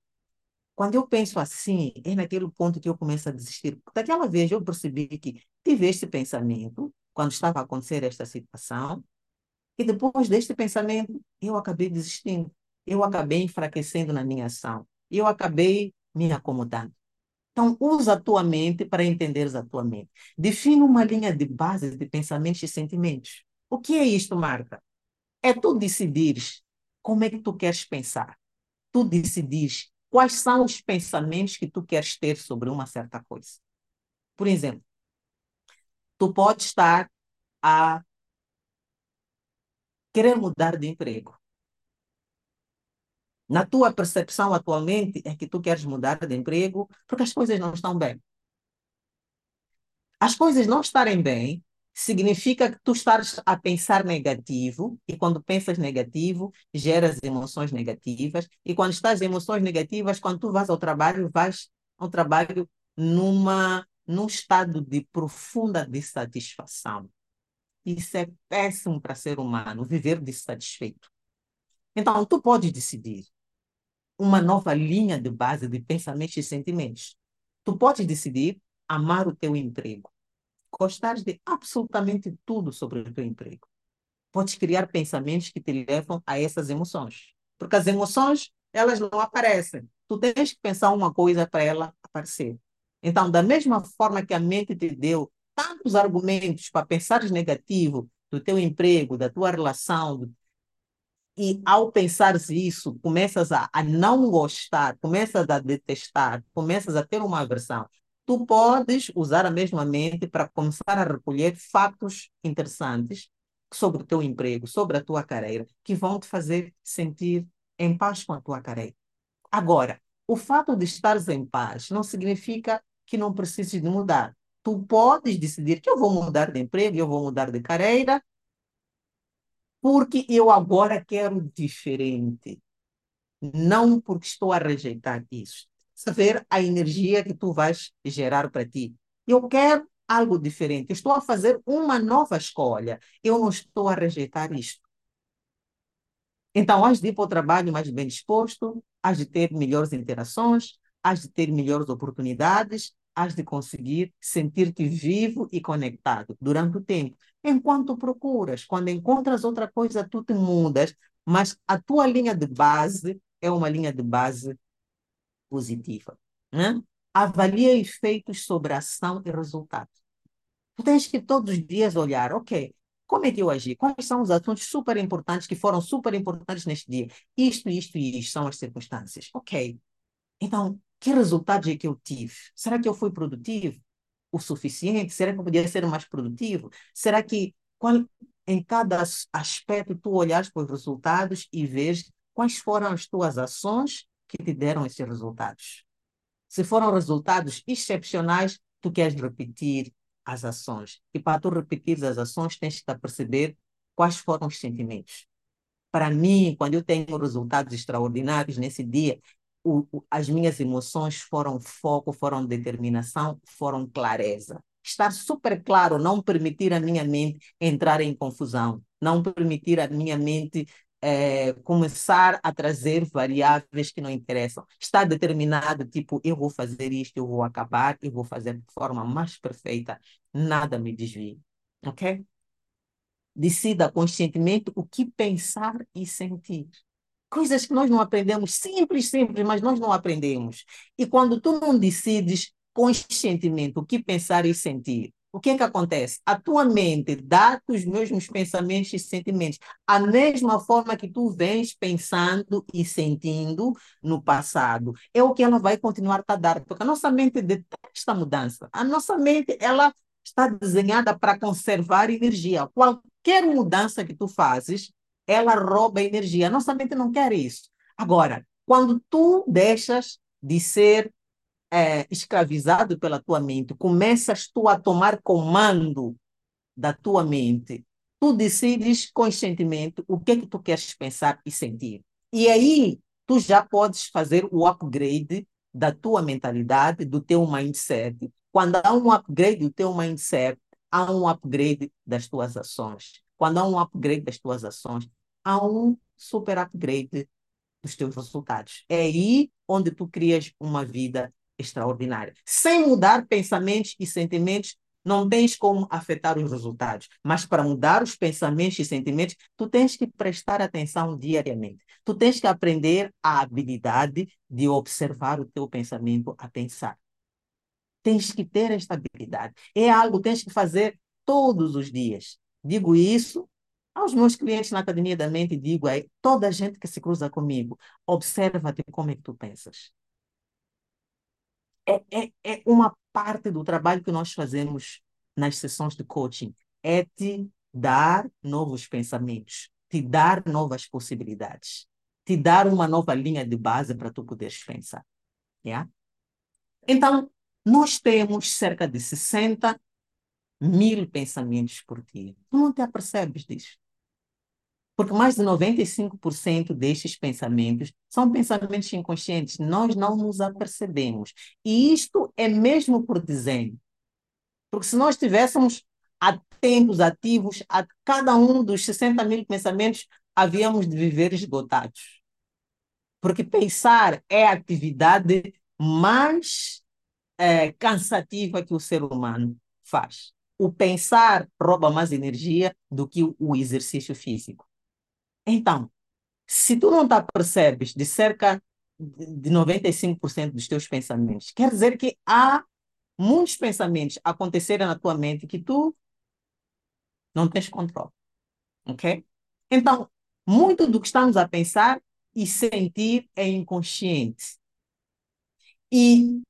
A: quando eu penso assim, é naquele ponto que eu começo a desistir. Daquela vez eu percebi que tive este pensamento, quando estava a acontecer esta situação, e depois deste pensamento, eu acabei desistindo. Eu acabei enfraquecendo na minha ação. Eu acabei me acomodando. Então, usa a tua mente para entenderes a tua mente. Define uma linha de base de pensamentos e sentimentos. O que é isto, Marta? É tu decidires como é que tu queres pensar. Tu decidires quais são os pensamentos que tu queres ter sobre uma certa coisa. Por exemplo, tu pode estar a querer mudar de emprego. Na tua percepção atualmente é que tu queres mudar de emprego porque as coisas não estão bem. As coisas não estarem bem significa que tu estás a pensar negativo, e quando pensas negativo, geras emoções negativas, e quando estás em emoções negativas, quando tu vas ao trabalho, vais ao trabalho numa, num estado de profunda dissatisfação. Isso é péssimo para ser humano, viver dissatisfeito. Então, tu podes decidir uma nova linha de base de pensamentos e sentimentos. Tu podes decidir amar o teu emprego gostares de absolutamente tudo sobre o teu emprego. Podes criar pensamentos que te levam a essas emoções. Porque as emoções elas não aparecem. Tu tens que pensar uma coisa para ela aparecer. Então, da mesma forma que a mente te deu tantos argumentos para pensar negativo do teu emprego, da tua relação, e ao pensares isso, começas a, a não gostar, começas a detestar, começas a ter uma aversão. Tu podes usar a mesma mente para começar a recolher fatos interessantes sobre o teu emprego, sobre a tua carreira, que vão te fazer sentir em paz com a tua carreira. Agora, o fato de estares em paz não significa que não precises de mudar. Tu podes decidir que eu vou mudar de emprego, eu vou mudar de carreira, porque eu agora quero diferente. Não porque estou a rejeitar isso. Saber a energia que tu vais gerar para ti. Eu quero algo diferente. Estou a fazer uma nova escolha. Eu não estou a rejeitar isto. Então, has de ir para o trabalho mais bem disposto, has de ter melhores interações, has de ter melhores oportunidades, has de conseguir sentir-te vivo e conectado durante o tempo. Enquanto procuras, quando encontras outra coisa, tu te mudas, mas a tua linha de base é uma linha de base positiva. Né? Avalia efeitos sobre ação e resultado. Tu tens que todos os dias olhar, ok, como é que eu agi? Quais são os assuntos super importantes que foram super importantes neste dia? Isto, isto e isto são as circunstâncias. Ok. Então, que resultados é que eu tive? Será que eu fui produtivo o suficiente? Será que eu podia ser mais produtivo? Será que qual, em cada aspecto tu olhas para os resultados e vês quais foram as tuas ações que te deram esses resultados? Se foram resultados excepcionais, tu queres repetir as ações. E para tu repetir as ações, tens que perceber quais foram os sentimentos. Para mim, quando eu tenho resultados extraordinários nesse dia, o, as minhas emoções foram foco, foram determinação, foram clareza. Estar super claro, não permitir a minha mente entrar em confusão, não permitir a minha mente é, começar a trazer variáveis que não interessam. Estar determinado, tipo, eu vou fazer isto, eu vou acabar, eu vou fazer de forma mais perfeita, nada me desvia. Ok? Decida conscientemente o que pensar e sentir coisas que nós não aprendemos, simples, simples, mas nós não aprendemos. E quando tu não decides conscientemente o que pensar e sentir, o que é que acontece? A tua mente dá-te os mesmos pensamentos e sentimentos, a mesma forma que tu vens pensando e sentindo no passado. É o que ela vai continuar a dar, porque a nossa mente detesta mudança. A nossa mente, ela está desenhada para conservar energia. Qualquer mudança que tu fazes, ela rouba energia. Nossa mente não quer isso. Agora, quando tu deixas de ser é, escravizado pela tua mente, começas tu a tomar comando da tua mente, tu decides conscientemente o que é que tu queres pensar e sentir. E aí tu já podes fazer o upgrade da tua mentalidade, do teu mindset. Quando há um upgrade do teu mindset, há um upgrade das tuas ações. Quando há um upgrade das tuas ações, há um super upgrade dos teus resultados. É aí onde tu crias uma vida extraordinária. Sem mudar pensamentos e sentimentos, não tens como afetar os resultados. Mas para mudar os pensamentos e sentimentos, tu tens que prestar atenção diariamente. Tu tens que aprender a habilidade de observar o teu pensamento a pensar. Tens que ter esta habilidade. É algo que tens que fazer todos os dias. Digo isso aos meus clientes na Academia da Mente, digo aí, toda a gente que se cruza comigo, observa-te como é que tu pensas. É, é, é uma parte do trabalho que nós fazemos nas sessões de coaching, é te dar novos pensamentos, te dar novas possibilidades, te dar uma nova linha de base para tu poderes pensar. Yeah? Então, nós temos cerca de 60 mil pensamentos por dia. Tu não te apercebes disso. Porque mais de 95% destes pensamentos são pensamentos inconscientes, nós não nos apercebemos. E isto é mesmo por desenho. Porque se nós tivéssemos atentos, ativos a cada um dos 60 mil pensamentos, havíamos de viver esgotados. Porque pensar é a atividade mais é, cansativa que o ser humano faz. O pensar rouba mais energia do que o exercício físico. Então, Se tu não te percebes de cerca de 95% dos teus pensamentos, quer dizer que há muitos pensamentos acontecerem na tua mente que tu não tens controle. Ok? Então, muito do que estamos a pensar e sentir é inconsciente. E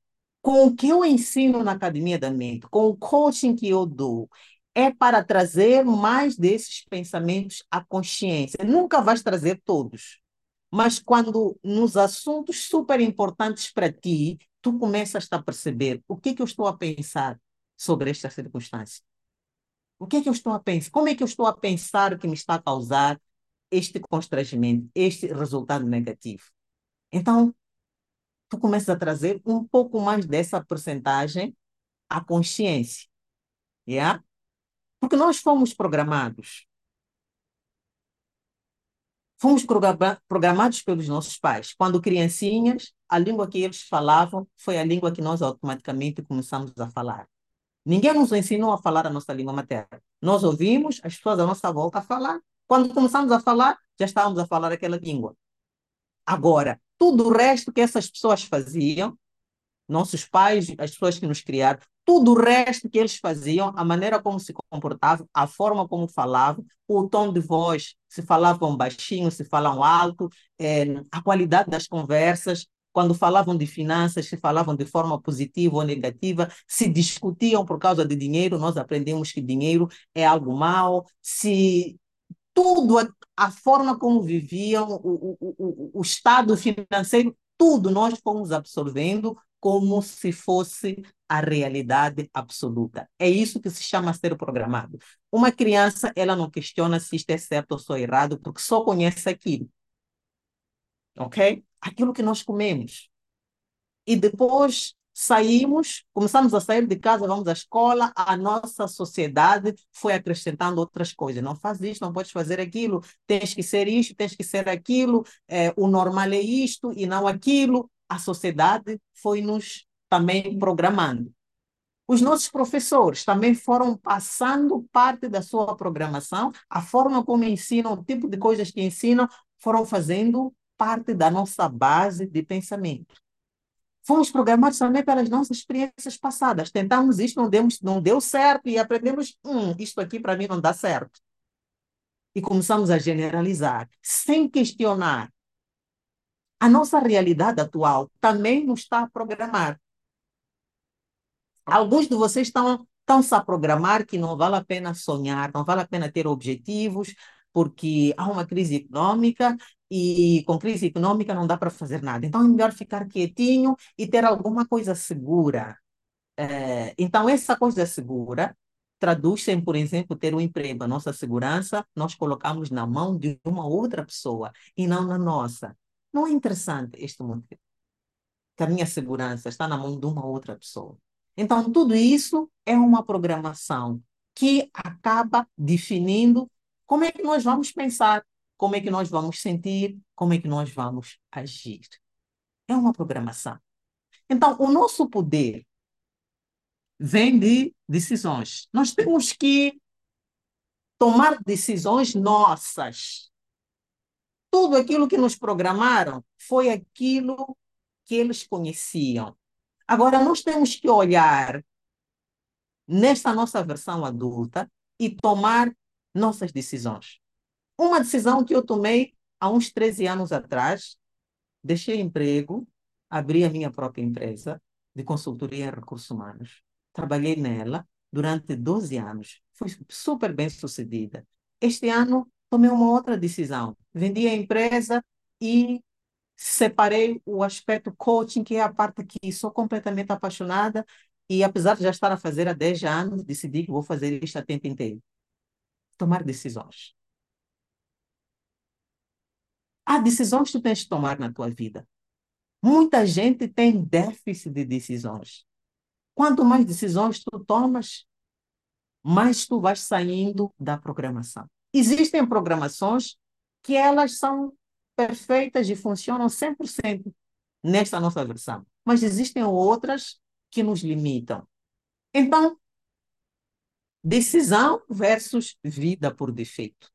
A: com o que eu ensino na Academia da Mente, com o coaching que eu dou, é para trazer mais desses pensamentos à consciência. Nunca vais trazer todos, mas quando nos assuntos super importantes para ti, tu começas a perceber o que é que eu estou a pensar sobre esta circunstância. O que é que eu estou a pensar? Como é que eu estou a pensar que me está a causar este constrangimento, este resultado negativo? Então, tu começas a trazer um pouco mais dessa porcentagem à consciência. Yeah? Porque nós fomos programados. Fomos programados pelos nossos pais. Quando criancinhas, a língua que eles falavam foi a língua que nós automaticamente começamos a falar. Ninguém nos ensinou a falar a nossa língua materna. Nós ouvimos as pessoas à nossa volta a falar. Quando começamos a falar, já estávamos a falar aquela língua. Agora, tudo o resto que essas pessoas faziam, nossos pais, as pessoas que nos criaram, tudo o resto que eles faziam, a maneira como se comportavam, a forma como falavam, o tom de voz, se falavam baixinho, se falavam alto, é, a qualidade das conversas, quando falavam de finanças, se falavam de forma positiva ou negativa, se discutiam por causa de dinheiro, nós aprendemos que dinheiro é algo mau, se tudo, a, a forma como viviam, o, o, o, o estado financeiro, tudo nós fomos absorvendo como se fosse a realidade absoluta. É isso que se chama ser programado. Uma criança, ela não questiona se isto é certo ou só errado, porque só conhece aquilo. Ok? Aquilo que nós comemos. E depois saímos, começamos a sair de casa, vamos à escola, a nossa sociedade foi acrescentando outras coisas. Não faz isso, não podes fazer aquilo, tens que ser isto, tens que ser aquilo, é, o normal é isto e não aquilo a sociedade foi nos também programando. Os nossos professores também foram passando parte da sua programação, a forma como ensinam, o tipo de coisas que ensinam, foram fazendo parte da nossa base de pensamento. Fomos programados também pelas nossas experiências passadas. Tentamos isto, não, demos, não deu certo e aprendemos, hum, isto aqui para mim não dá certo. E começamos a generalizar, sem questionar, a nossa realidade atual também nos está a programar. Alguns de vocês estão, estão-se a programar que não vale a pena sonhar, não vale a pena ter objetivos, porque há uma crise econômica e com crise econômica não dá para fazer nada. Então é melhor ficar quietinho e ter alguma coisa segura. É, então, essa coisa segura traduz-se por exemplo, ter um emprego. A nossa segurança nós colocamos na mão de uma outra pessoa e não na nossa. Não é interessante este mundo que a minha segurança está na mão de uma outra pessoa. Então, tudo isso é uma programação que acaba definindo como é que nós vamos pensar, como é que nós vamos sentir, como é que nós vamos agir. É uma programação. Então, o nosso poder vem de decisões. Nós temos que tomar decisões nossas tudo aquilo que nos programaram foi aquilo que eles conheciam. Agora, nós temos que olhar nesta nossa versão adulta e tomar nossas decisões. Uma decisão que eu tomei há uns 13 anos atrás, deixei emprego, abri a minha própria empresa de consultoria em recursos humanos. Trabalhei nela durante 12 anos. Fui super bem sucedida. Este ano tomei uma outra decisão. Vendi a empresa e separei o aspecto coaching, que é a parte que sou completamente apaixonada, e apesar de já estar a fazer há 10 anos, decidi que vou fazer isto a tempo inteiro. Tomar decisões. Há decisões que tu tens de tomar na tua vida. Muita gente tem déficit de decisões. Quanto mais decisões tu tomas, mais tu vais saindo da programação. Existem programações que elas são perfeitas e funcionam 100% nesta nossa versão, mas existem outras que nos limitam. Então, decisão versus vida por defeito.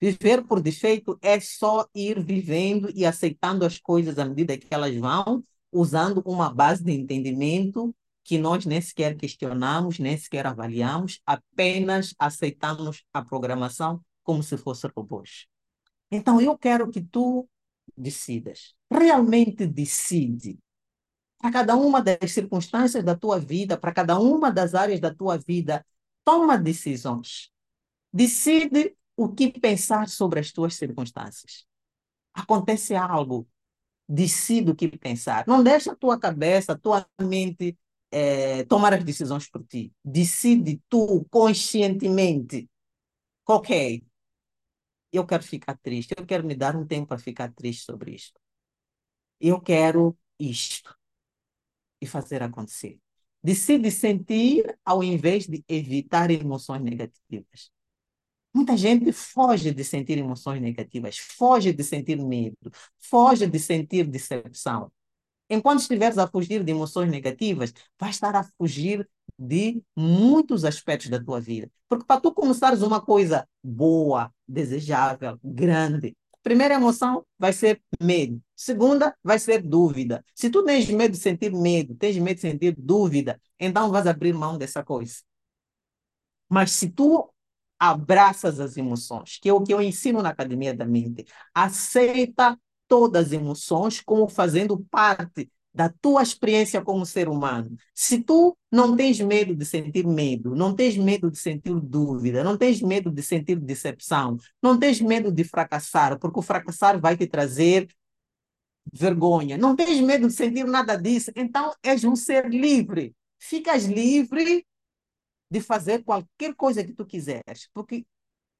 A: Viver por defeito é só ir vivendo e aceitando as coisas à medida que elas vão, usando uma base de entendimento que nós nem sequer questionamos, nem sequer avaliamos, apenas aceitamos a programação como se fosse robôs. Então, eu quero que tu decidas. Realmente decide. Para cada uma das circunstâncias da tua vida, para cada uma das áreas da tua vida, toma decisões. Decide o que pensar sobre as tuas circunstâncias. Acontece algo, decide o que pensar. Não deixa a tua cabeça, a tua mente é, tomar as decisões por ti. Decide tu conscientemente. Ok, eu quero ficar triste, eu quero me dar um tempo para ficar triste sobre isto. Eu quero isto. E fazer acontecer. Decide sentir ao invés de evitar emoções negativas. Muita gente foge de sentir emoções negativas, foge de sentir medo, foge de sentir decepção. Enquanto estiveres a fugir de emoções negativas, vais estar a fugir de muitos aspectos da tua vida. Porque para tu começares uma coisa boa, desejável, grande, primeira emoção vai ser medo. Segunda vai ser dúvida. Se tu tens medo de sentir medo, tens medo de sentir dúvida, então vais abrir mão dessa coisa. Mas se tu abraças as emoções, que é o que eu ensino na Academia da Mente, aceita todas as emoções como fazendo parte da tua experiência como ser humano. Se tu não tens medo de sentir medo, não tens medo de sentir dúvida, não tens medo de sentir decepção, não tens medo de fracassar, porque o fracassar vai te trazer vergonha, não tens medo de sentir nada disso, então és um ser livre. Ficas livre de fazer qualquer coisa que tu quiseres, porque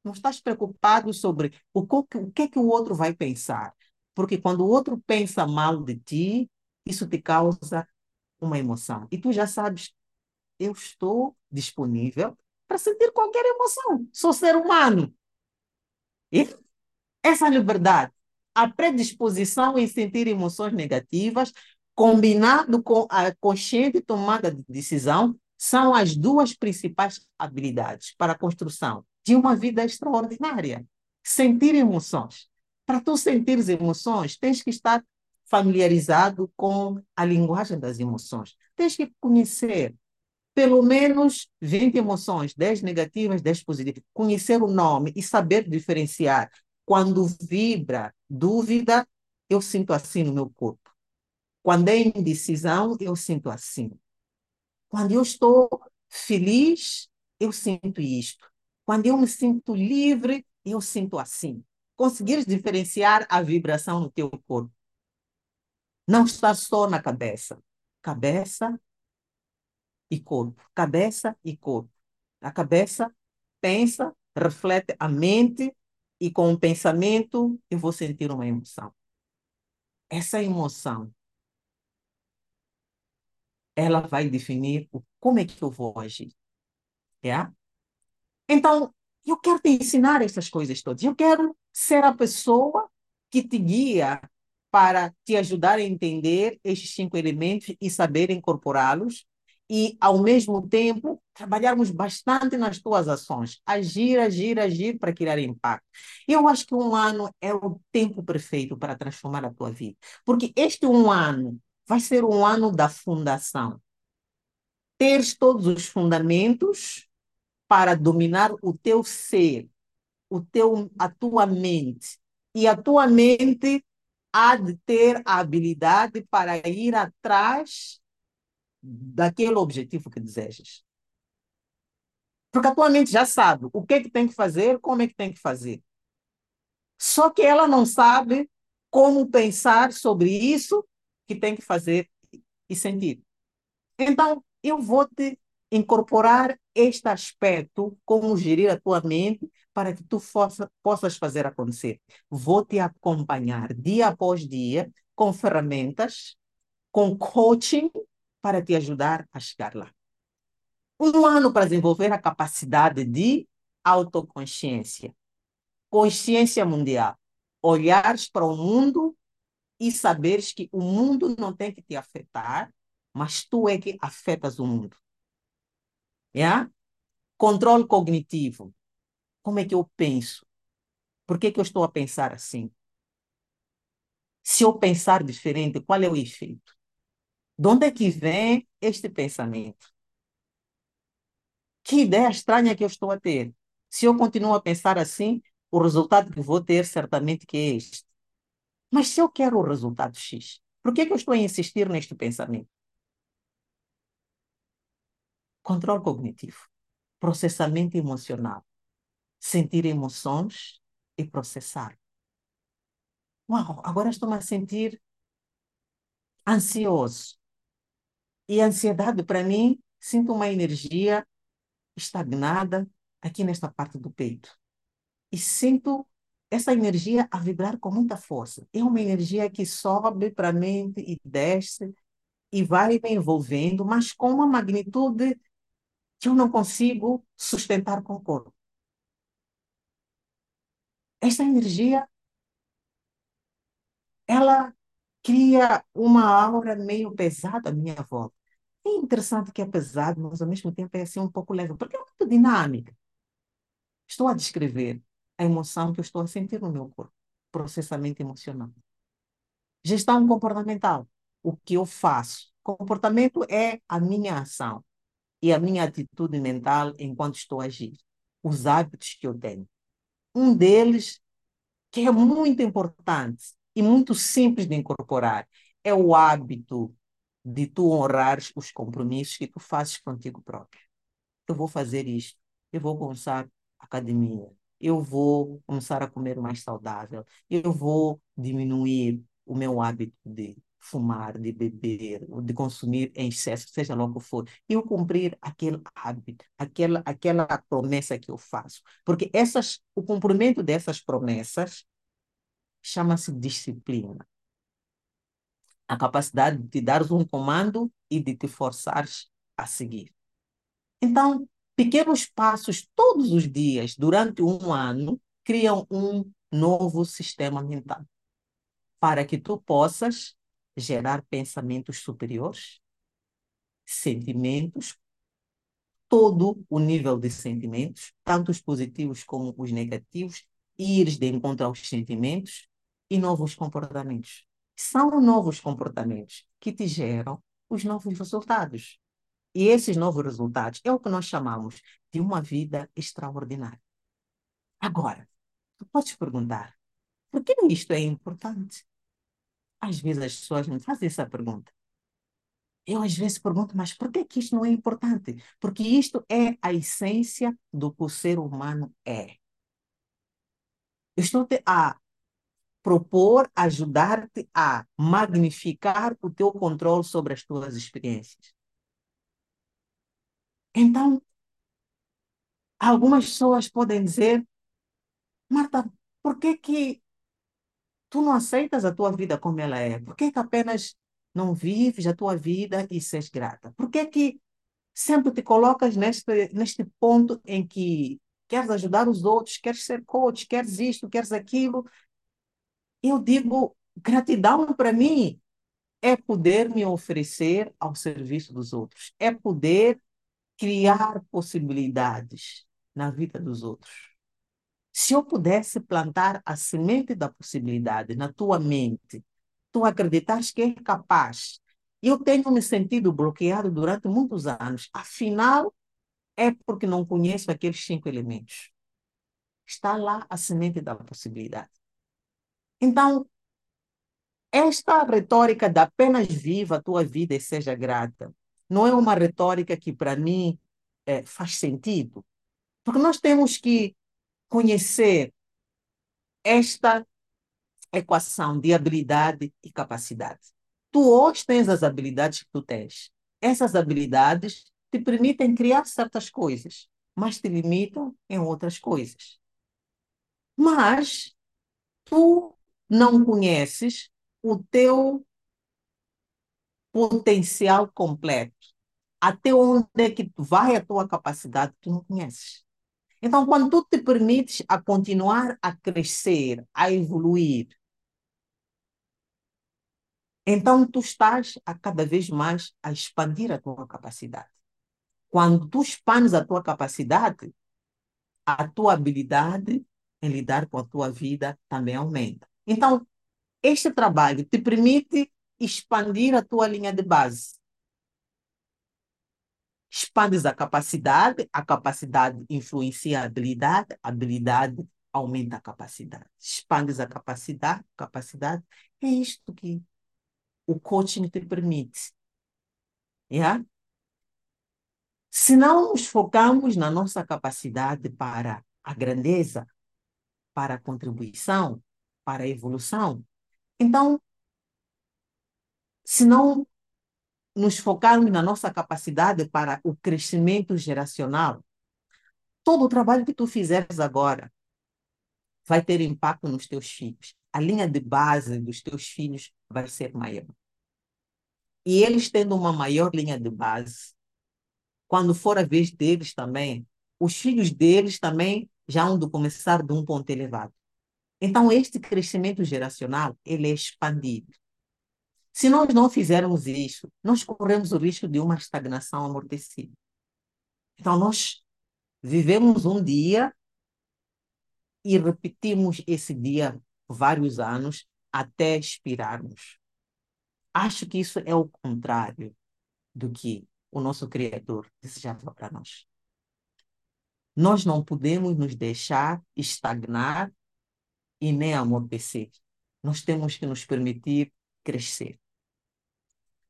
A: não estás preocupado sobre o que, o que, é que o outro vai pensar. Porque quando o outro pensa mal de ti, isso te causa uma emoção. E tu já sabes, eu estou disponível para sentir qualquer emoção. Sou ser humano. E essa liberdade, a predisposição em sentir emoções negativas, combinado com a consciente tomada de decisão, são as duas principais habilidades para a construção de uma vida extraordinária. Sentir emoções. Para tu sentir emoções, tens que estar familiarizado com a linguagem das emoções. Tens que conhecer pelo menos 20 emoções, 10 negativas, 10 positivas. Conhecer o nome e saber diferenciar. Quando vibra dúvida, eu sinto assim no meu corpo. Quando é indecisão, eu sinto assim. Quando eu estou feliz, eu sinto isto. Quando eu me sinto livre, eu sinto assim conseguires diferenciar a vibração no teu corpo. Não está só na cabeça. Cabeça e corpo. Cabeça e corpo. A cabeça pensa, reflete a mente e com o pensamento eu vou sentir uma emoção. Essa emoção ela vai definir como é que eu vou agir. É? Então, eu quero te ensinar essas coisas todas. Eu quero ser a pessoa que te guia para te ajudar a entender estes cinco elementos e saber incorporá-los e, ao mesmo tempo, trabalharmos bastante nas tuas ações. Agir, agir, agir para criar impacto. Eu acho que um ano é o tempo perfeito para transformar a tua vida. Porque este um ano vai ser um ano da fundação. Teres todos os fundamentos para dominar o teu ser, o teu, a tua mente. E a tua mente há de ter a habilidade para ir atrás daquele objetivo que desejas. Porque a tua mente já sabe o que é que tem que fazer, como é que tem que fazer. Só que ela não sabe como pensar sobre isso que tem que fazer e sentir. Então, eu vou te incorporar este aspecto, como gerir a tua mente, para que tu fossa, possas fazer acontecer. Vou te acompanhar dia após dia com ferramentas, com coaching, para te ajudar a chegar lá. Um ano para desenvolver a capacidade de autoconsciência, consciência mundial, olhares para o mundo e saberes que o mundo não tem que te afetar, mas tu é que afetas o mundo. Yeah? Controle cognitivo. Como é que eu penso? Por que que eu estou a pensar assim? Se eu pensar diferente, qual é o efeito? De onde é que vem este pensamento? Que ideia estranha que eu estou a ter. Se eu continuo a pensar assim, o resultado que vou ter certamente que é este. Mas se eu quero o resultado X, por que que eu estou a insistir neste pensamento? Controle cognitivo, processamento emocional, sentir emoções e processar. Uau, agora estou-me a sentir ansioso. E a ansiedade, para mim, sinto uma energia estagnada aqui nesta parte do peito. E sinto essa energia a vibrar com muita força. É uma energia que sobe para a mente e desce e vai me envolvendo, mas com uma magnitude que eu não consigo sustentar com o corpo. Esta energia, ela cria uma aura meio pesada à minha volta. É interessante que é pesado, mas ao mesmo tempo é assim um pouco leve, porque é muito dinâmica. Estou a descrever a emoção que eu estou a sentir no meu corpo, processamento emocional. Gestão comportamental, o que eu faço. Comportamento é a minha ação e a minha atitude mental enquanto estou a agir, os hábitos que eu tenho. Um deles, que é muito importante e muito simples de incorporar, é o hábito de tu honrares os compromissos que tu fazes contigo próprio. Eu vou fazer isto, eu vou começar academia, eu vou começar a comer mais saudável, eu vou diminuir o meu hábito de fumar, de beber, de consumir em excesso, seja lá o que for, eu cumprir aquele hábito, aquela, aquela promessa que eu faço. Porque essas, o cumprimento dessas promessas chama-se disciplina. A capacidade de te dares um comando e de te forçares a seguir. Então, pequenos passos todos os dias, durante um ano, criam um novo sistema mental para que tu possas gerar pensamentos superiores, sentimentos, todo o nível de sentimentos, tanto os positivos como os negativos, ires de encontro aos sentimentos e novos comportamentos. São novos comportamentos que te geram os novos resultados. E esses novos resultados é o que nós chamamos de uma vida extraordinária. Agora, tu podes perguntar, por que isto é importante? Às vezes as pessoas me fazem essa pergunta. Eu às vezes pergunto, mas por que, que isto não é importante? Porque isto é a essência do que o ser humano é. Eu estou a propor, ajudar-te a magnificar o teu controle sobre as tuas experiências. Então, algumas pessoas podem dizer, Marta, por que que tu não aceitas a tua vida como ela é? Por que que apenas não vives a tua vida e seres grata? Por que que sempre te colocas neste, neste ponto em que queres ajudar os outros, queres ser coach, queres isto, queres aquilo? Eu digo, gratidão para mim é poder me oferecer ao serviço dos outros, é poder criar possibilidades na vida dos outros. Se eu pudesse plantar a semente da possibilidade na tua mente, tu acreditas que é capaz. Eu tenho me sentido bloqueado durante muitos anos. Afinal, é porque não conheço aqueles cinco elementos. Está lá a semente da possibilidade. Então, esta retórica da apenas viva a tua vida e seja grata, não é uma retórica que, para mim, é, faz sentido. Porque nós temos que conhecer esta equação de habilidade e capacidade. Tu hoje tens as habilidades que tu tens. Essas habilidades te permitem criar certas coisas, mas te limitam em outras coisas. Mas tu não conheces o teu potencial completo. Até onde é que vai a tua capacidade, tu não conheces. Então, quando tu te permites a continuar a crescer, a evoluir, então tu estás a cada vez mais a expandir a tua capacidade. Quando tu expandes a tua capacidade, a tua habilidade em lidar com a tua vida também aumenta. Então, este trabalho te permite expandir a tua linha de base. Expandes a capacidade, a capacidade influencia a habilidade, a habilidade aumenta a capacidade. Expandes a capacidade, capacidade. É isto que o coaching te permite. Yeah? Se não nos focamos na nossa capacidade para a grandeza, para a contribuição, para a evolução, então, se não nos focarmos na nossa capacidade para o crescimento geracional, todo o trabalho que tu fizeres agora vai ter impacto nos teus filhos. A linha de base dos teus filhos vai ser maior. E eles tendo uma maior linha de base, quando for a vez deles também, os filhos deles também já vão começar de um ponto elevado. Então, este crescimento geracional, ele é expandido. Se nós não fizermos isso, nós corremos o risco de uma estagnação amortecida. Então, nós vivemos um dia e repetimos esse dia vários anos até expirarmos. Acho que isso é o contrário do que o nosso Criador desejava para nós. Nós não podemos nos deixar estagnar e nem amortecer. Nós temos que nos permitir crescer.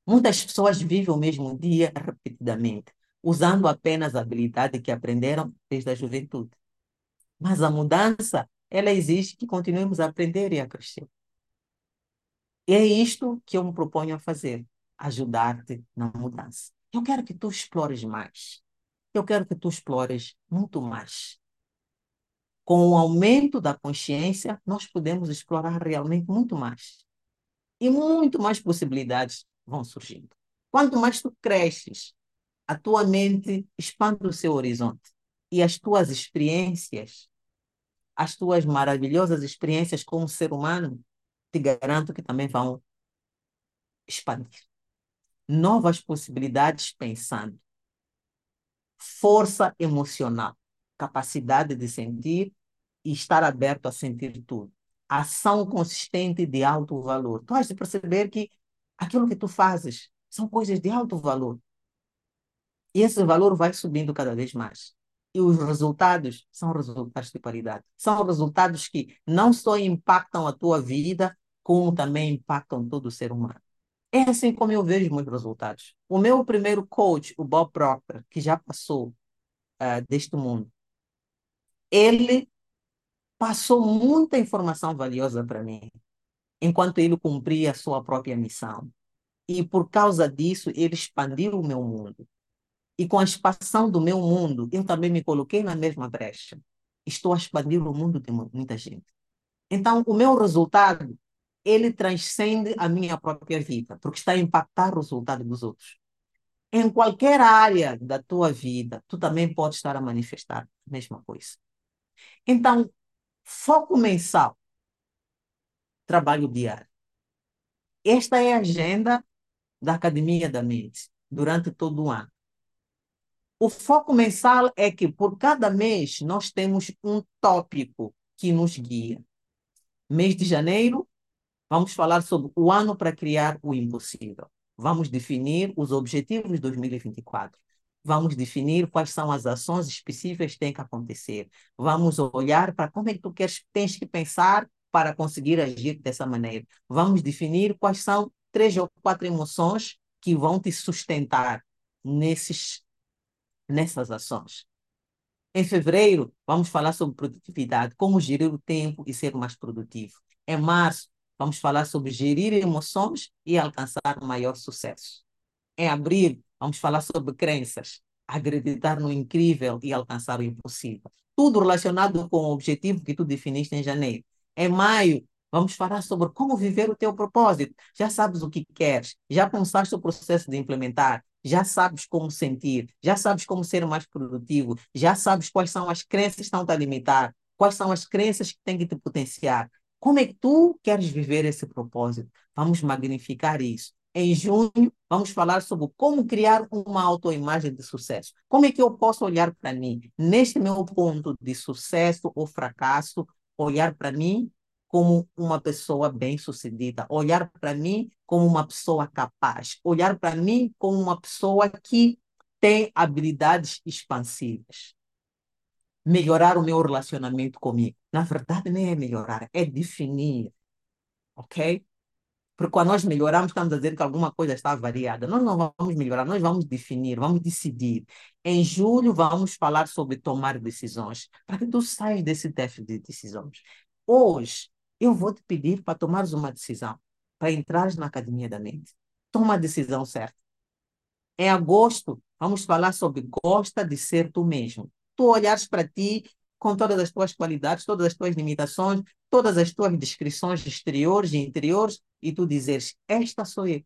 A: Muitas pessoas vivem o mesmo dia repetidamente, usando apenas a habilidade que aprenderam desde a juventude. Mas a mudança, ela exige que continuemos a aprender e a crescer. E é isto que eu me proponho a fazer, ajudar-te na mudança. Eu quero que tu explores mais. Eu quero que tu explores muito mais. Com o aumento da consciência, nós podemos explorar realmente muito mais. E muito mais possibilidades vão surgindo. Quanto mais tu cresces, a tua mente expande o seu horizonte e as tuas experiências, as tuas maravilhosas experiências como ser humano, te garanto que também vão expandir. Novas possibilidades pensando. Força emocional, capacidade de sentir e estar aberto a sentir tudo. Ação consistente de alto valor. Tu has de perceber que aquilo que tu fazes são coisas de alto valor. E esse valor vai subindo cada vez mais. E os resultados são resultados de qualidade. São resultados que não só impactam a tua vida, como também impactam todo o ser humano. É assim como eu vejo meus resultados. O meu primeiro coach, o Bob Proctor, que já passou uh, deste mundo, ele passou muita informação valiosa para mim, enquanto ele cumpria a sua própria missão. E por causa disso, ele expandiu o meu mundo. E com a expansão do meu mundo, eu também me coloquei na mesma brecha. Estou a expandir o mundo de muita gente. Então, o meu resultado, ele transcende a minha própria vida, porque está a impactar o resultado dos outros. Em qualquer área da tua vida, tu também pode estar a manifestar a mesma coisa. Então, foco mensal, trabalho diário. Esta é a agenda da Academia da Mente durante todo o ano. O foco mensal é que, por cada mês, nós temos um tópico que nos guia. Mês de janeiro, vamos falar sobre o ano para criar o impossível. Vamos definir os objetivos de 2024. Vamos definir quais são as ações específicas que têm que acontecer. Vamos olhar para como é que tu queres, tens que pensar para conseguir agir dessa maneira. Vamos definir quais são três ou quatro emoções que vão te sustentar nesses nessas ações. Em fevereiro, vamos falar sobre produtividade, como gerir o tempo e ser mais produtivo. Em março, vamos falar sobre gerir emoções e alcançar maior sucesso. Em abril, vamos falar sobre crenças, acreditar no incrível e alcançar o impossível. Tudo relacionado com o objetivo que tu definiste em janeiro. Em maio, Vamos falar sobre como viver o teu propósito. Já sabes o que queres, já pensaste o processo de implementar, já sabes como sentir, já sabes como ser mais produtivo, já sabes quais são as crenças que estão a limitar, quais são as crenças que têm que te potenciar. Como é que tu queres viver esse propósito? Vamos magnificar isso. Em junho, vamos falar sobre como criar uma autoimagem de sucesso. Como é que eu posso olhar para mim neste meu ponto de sucesso ou fracasso? Olhar para mim como uma pessoa bem-sucedida, olhar para mim como uma pessoa capaz, olhar para mim como uma pessoa que tem habilidades expansivas. Melhorar o meu relacionamento comigo. Na verdade, nem é melhorar, é definir. Ok? Porque quando nós melhoramos, estamos a dizer que alguma coisa está variada. Nós não vamos melhorar, nós vamos definir, vamos decidir. Em julho, vamos falar sobre tomar decisões, para que tu saias desse déficit de decisões. Hoje, eu vou te pedir para tomares uma decisão, para entrares na Academia da Mente. Toma a decisão certa. Em agosto, vamos falar sobre gosta de ser tu mesmo. Tu olhares para ti com todas as tuas qualidades, todas as tuas limitações, todas as tuas descrições exteriores e interiores, e tu dizeres: Esta sou eu.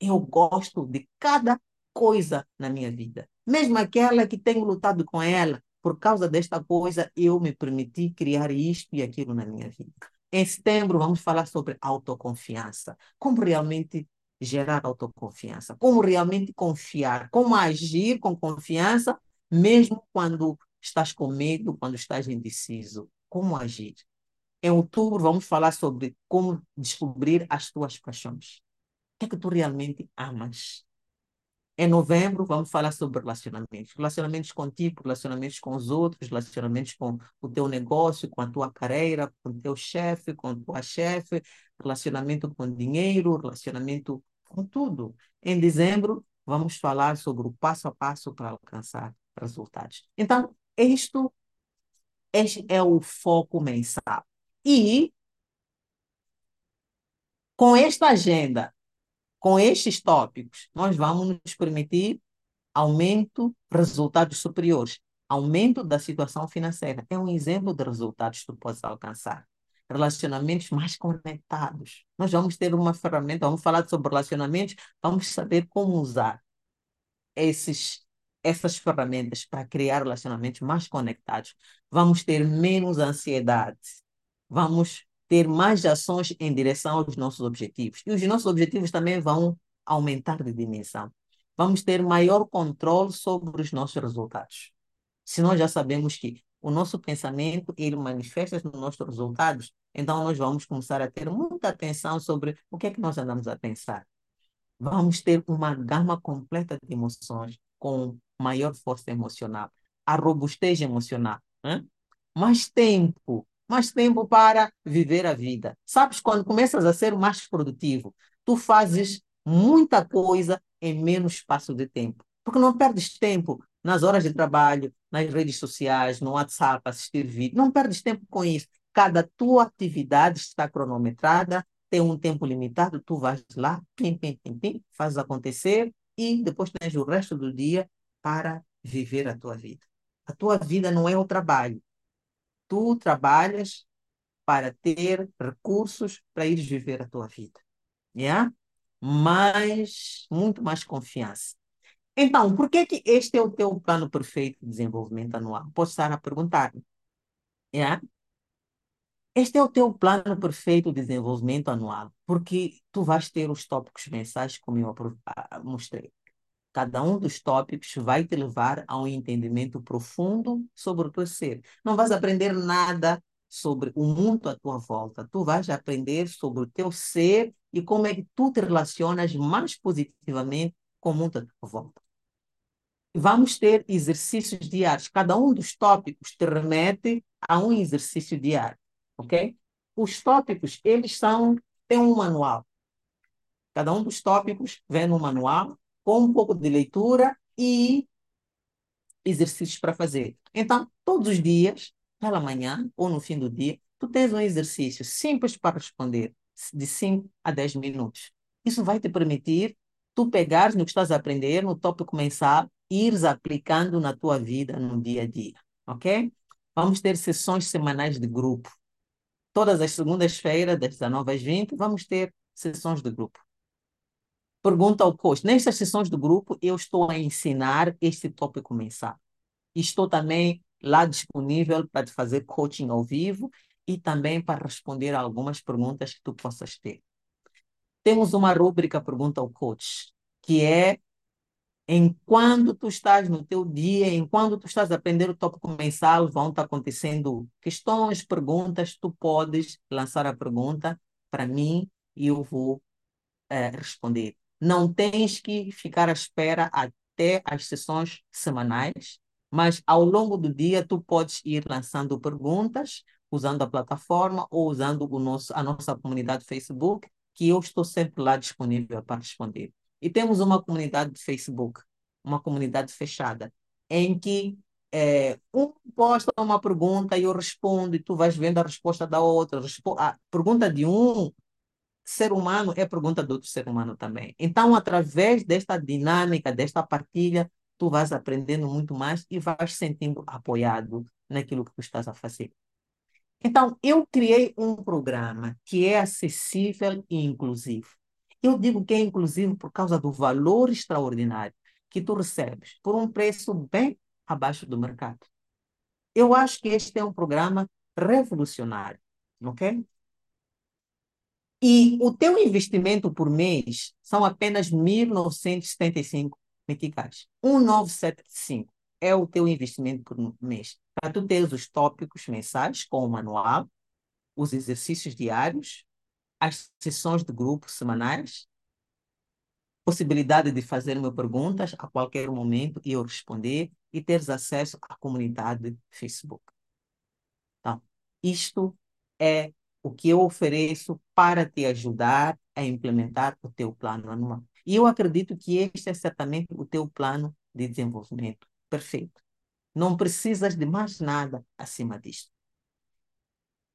A: Eu gosto de cada coisa na minha vida. Mesmo aquela que tenho lutado com ela, por causa desta coisa, eu me permiti criar isto e aquilo na minha vida. Em setembro, vamos falar sobre autoconfiança. Como realmente gerar autoconfiança. Como realmente confiar. Como agir com confiança, mesmo quando estás com medo, quando estás indeciso. Como agir. Em outubro, vamos falar sobre como descobrir as tuas paixões. O que é que tu realmente amas? Em novembro, vamos falar sobre relacionamentos. Relacionamentos contigo, relacionamentos com os outros, relacionamentos com o teu negócio, com a tua carreira, com o teu chefe, com a tua chefe, relacionamento com dinheiro, relacionamento com tudo. Em dezembro, vamos falar sobre o passo a passo para alcançar resultados. Então, isto este é o foco mensal. E com esta agenda, com estes tópicos, nós vamos nos permitir aumento resultados superiores, aumento da situação financeira. É um exemplo de resultados que tu podes alcançar. Relacionamentos mais conectados. Nós vamos ter uma ferramenta, vamos falar sobre relacionamentos, vamos saber como usar esses essas ferramentas para criar relacionamentos mais conectados. Vamos ter menos ansiedade, vamos ter mais ações em direção aos nossos objetivos. E os nossos objetivos também vão aumentar de dimensão. Vamos ter maior controle sobre os nossos resultados. Se nós já sabemos que o nosso pensamento ele manifesta nos nossos resultados, então nós vamos começar a ter muita atenção sobre o que é que nós andamos a pensar. Vamos ter uma gama completa de emoções com maior força emocional, a robustez emocional. Hein? Mais tempo mais tempo para viver a vida. Sabes, quando começas a ser mais produtivo, tu fazes muita coisa em menos espaço de tempo. Porque não perdes tempo nas horas de trabalho, nas redes sociais, no WhatsApp, assistir vídeo. Não perdes tempo com isso. Cada tua atividade está cronometrada, tem um tempo limitado, tu vais lá, pim, pim, pim, pim, fazes acontecer e depois tens o resto do dia para viver a tua vida. A tua vida não é o trabalho, tu trabalhas para ter recursos para ir viver a tua vida. Yeah? Mais, muito mais confiança. Então, por que, que este é o teu plano perfeito de desenvolvimento anual? Posso estar a perguntar-me. Yeah? Este é o teu plano perfeito de desenvolvimento anual, porque tu vais ter os tópicos mensais, como eu mostrei. Cada um dos tópicos vai te levar a um entendimento profundo sobre o teu ser. Não vais aprender nada sobre o mundo à tua volta. Tu vais aprender sobre o teu ser e como é que tu te relacionas mais positivamente com o mundo à tua volta. Vamos ter exercícios diários. Cada um dos tópicos te remete a um exercício diário, ok? Os tópicos, eles são, um manual. Cada um dos tópicos vem no manual com um pouco de leitura e exercícios para fazer. Então, todos os dias, pela manhã ou no fim do dia, tu tens um exercício simples para responder, de 5 a 10 minutos. Isso vai te permitir tu pegares no que estás a aprender, no tópico mensal, e ires aplicando na tua vida no dia a dia, ok? Vamos ter sessões semanais de grupo. Todas as segundas-feiras, das 19 às 20, vamos ter sessões de grupo pergunta ao coach. Nestas sessões do grupo, eu estou a ensinar este tópico mensal. Estou também lá disponível para te fazer coaching ao vivo e também para responder algumas perguntas que tu possas ter. Temos uma rúbrica Pergunta ao Coach, que é Enquanto tu estás no teu dia, enquanto tu estás a aprender o tópico mensal, vão estar acontecendo questões, perguntas, tu podes lançar a pergunta para mim e eu vou é, responder. Não tens que ficar à espera até as sessões semanais, mas ao longo do dia tu podes ir lançando perguntas usando a plataforma ou usando o nosso, a nossa comunidade Facebook, que eu estou sempre lá disponível para responder. E temos uma comunidade de Facebook, uma comunidade fechada, em que é, um posta uma pergunta e eu respondo, e tu vais vendo a resposta da outra. A pergunta de um ser humano é pergunta do outro ser humano também. Então, através desta dinâmica, desta partilha, tu vais aprendendo muito mais e vais sentindo apoiado naquilo que tu estás a fazer. Então, eu criei um programa que é acessível e inclusivo. Eu digo que é inclusivo por causa do valor extraordinário que tu recebes por um preço bem abaixo do mercado. Eu acho que este é um programa revolucionário, ok? E o teu investimento por mês são apenas 1.975 meticais. 1.975 é o teu investimento por mês. Para tu teres os tópicos mensais com o manual, os exercícios diários, as sessões de grupo semanais, possibilidade de fazer-me perguntas a qualquer momento e eu responder e teres acesso à comunidade Facebook. Então, isto é o que eu ofereço para te ajudar a implementar o teu plano anual. E eu acredito que este é certamente o teu plano de desenvolvimento perfeito. Não precisas de mais nada acima disto.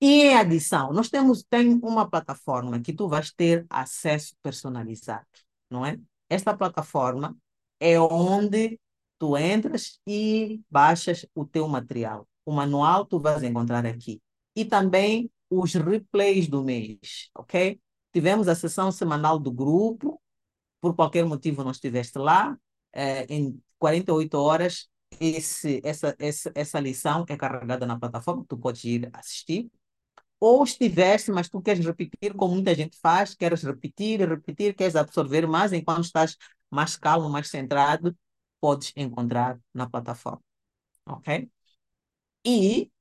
A: E em adição, nós temos tem uma plataforma que tu vais ter acesso personalizado, não é? Esta plataforma é onde tu entras e baixas o teu material. O manual tu vais encontrar aqui. E também os replays do mês, ok? Tivemos a sessão semanal do grupo, por qualquer motivo não estiveste lá, é, em 48 horas esse, essa, essa, essa lição é carregada na plataforma, tu podes ir assistir. Ou estiveste, mas tu queres repetir, como muita gente faz, queres repetir repetir, queres absorver mais, enquanto estás mais calmo, mais centrado, podes encontrar na plataforma. Ok? E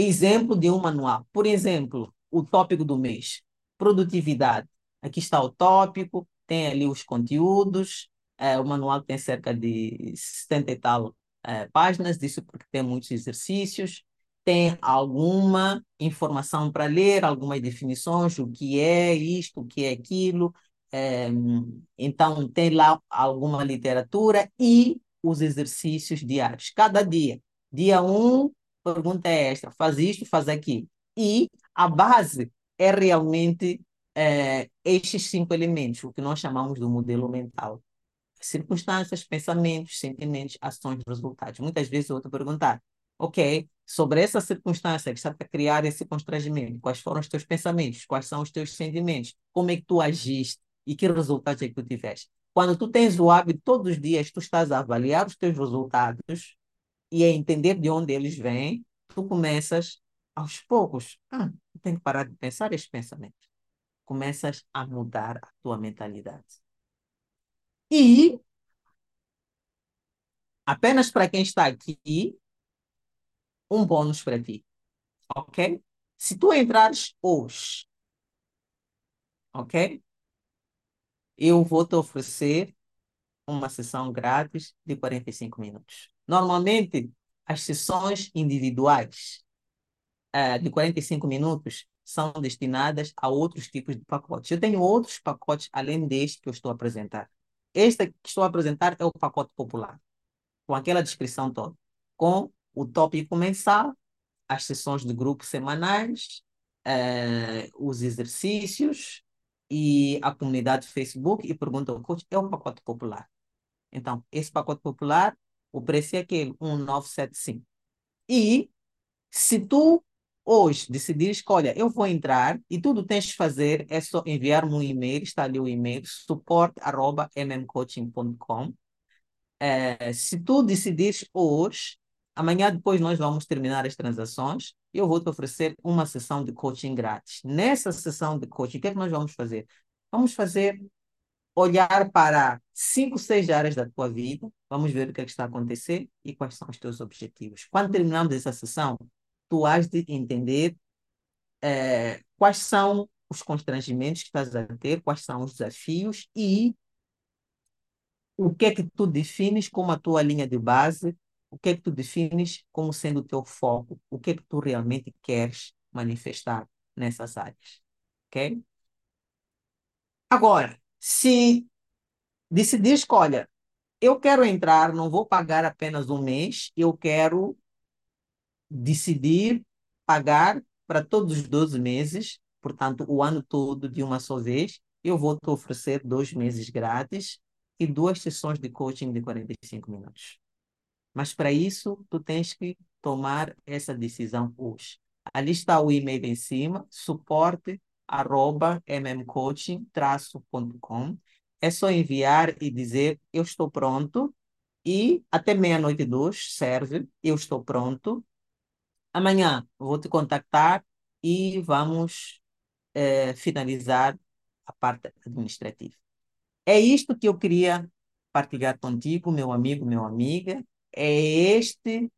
A: exemplo de um manual. Por exemplo, o tópico do mês, produtividade. Aqui está o tópico, tem ali os conteúdos, é, o manual tem cerca de 70 e tal é, páginas, disso porque tem muitos exercícios, tem alguma informação para ler, algumas definições, o que é isto, o que é aquilo. É, então, tem lá alguma literatura e os exercícios diários. Cada dia. Dia 1, um, pergunta é esta, faz isto, faz aquilo. E a base é realmente é, estes cinco elementos, o que nós chamamos do modelo mental. Circunstâncias, pensamentos, sentimentos, ações, resultados. Muitas vezes eu vou te perguntar, ok, sobre essa circunstância que está a criar esse constrangimento, quais foram os teus pensamentos, quais são os teus sentimentos, como é que tu agiste e que resultados é que tu tiveste. Quando tu tens o hábito, todos os dias, tu estás a avaliar os teus resultados, e a entender de onde eles vêm, tu começas aos poucos, ah, tenho que parar de pensar este pensamento. Começas a mudar a tua mentalidade. E apenas para quem está aqui, um bônus para ti. Ok? Se tu entrares hoje, ok? Eu vou te oferecer uma sessão grátis de 45 minutos. Normalmente, as sessões individuais uh, de 45 minutos são destinadas a outros tipos de pacotes. Eu tenho outros pacotes além deste que eu estou a apresentar. Este que estou a apresentar é o pacote popular, com aquela descrição toda, com o tópico mensal, as sessões de grupo semanais, uh, os exercícios e a comunidade Facebook e pergunta ao coach, é o pacote popular. Então, esse pacote popular o preço é aquele, 1,975. E se tu hoje decidires olha, eu vou entrar e tudo tens de fazer é só enviar-me um e-mail, está ali o e-mail, support.mmcoaching.com. É, se tu decidires hoje, amanhã depois nós vamos terminar as transações eu vou te oferecer uma sessão de coaching grátis. Nessa sessão de coaching, o que é que nós vamos fazer? Vamos fazer olhar para cinco, seis áreas da tua vida, vamos ver o que é que está a acontecer e quais são os teus objetivos. Quando terminamos essa sessão, tu has de entender é, quais são os constrangimentos que estás a ter, quais são os desafios e o que é que tu defines como a tua linha de base, o que é que tu defines como sendo o teu foco, o que é que tu realmente queres manifestar nessas áreas, ok? Agora, se decidir, olha, eu quero entrar, não vou pagar apenas um mês, eu quero decidir pagar para todos os 12 meses, portanto, o ano todo de uma só vez, eu vou te oferecer dois meses grátis e duas sessões de coaching de 45 minutos. Mas para isso, tu tens que tomar essa decisão hoje. Ali está o e-mail em cima, suporte arroba mmcoaching-com. É só enviar e dizer eu estou pronto e até meia-noite e duas serve, eu estou pronto. Amanhã vou te contactar e vamos eh, finalizar a parte administrativa. É isto que eu queria partilhar contigo, meu amigo, meu amiga. É este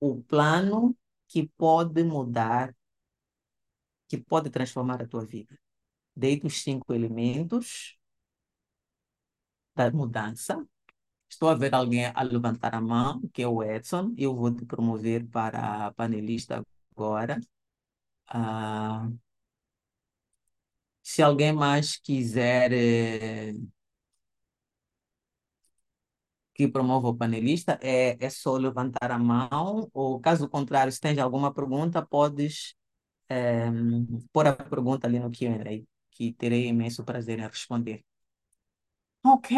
A: o plano que pode mudar, que pode transformar a tua vida. Dei os cinco elementos da mudança. Estou a ver alguém a levantar a mão, que é o Edson. Eu vou te promover para panelista agora. Ah, se alguém mais quiser eh, que promova o panelista, é, é só levantar a mão, ou caso contrário, se tens alguma pergunta, podes é, pôr a pergunta ali no Q&A, que terei imenso prazer em responder. Ok.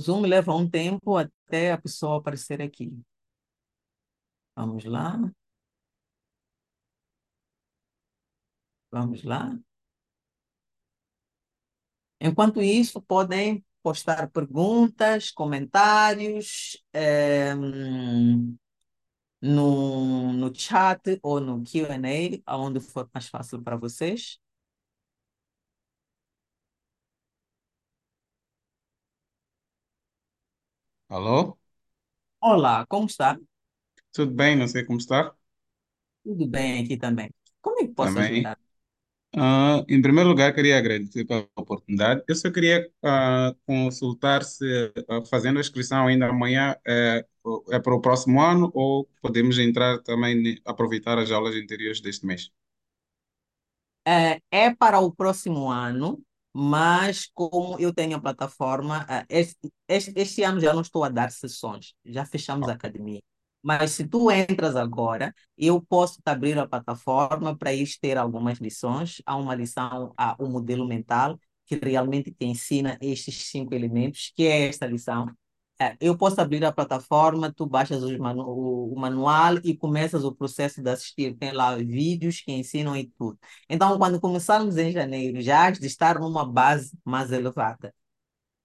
A: Zoom leva um tempo até a pessoa aparecer aqui. Vamos lá. Vamos lá. Enquanto isso, podem postar perguntas, comentários é, no, no chat ou no Q&A, aonde for mais fácil para vocês.
B: Alô?
A: Olá, como está?
B: Tudo bem? Não sei como está.
A: Tudo bem aqui também. Como é que posso
B: Também.
A: ajudar?
B: Ah, em primeiro lugar, queria agradecer pela oportunidade. Eu só queria ah, consultar se, ah, fazendo a inscrição ainda amanhã, é, é para o próximo ano ou podemos entrar também, aproveitar as aulas anteriores deste mês?
A: É, é para o próximo ano, mas como eu tenho a plataforma, é, este, este, este ano já não estou a dar sessões, já fechamos a academia. Mas se tu entras agora, eu posso te abrir a plataforma para ir ter algumas lições. Há uma lição, há o modelo mental, que realmente te ensina estes cinco elementos, que é esta lição. É, eu posso abrir a plataforma, tu baixas manu o, manual e começas o processo de assistir. Tem lá vídeos que ensinam e tudo. Então, quando começarmos em janeiro, já has de estar numa base mais elevada.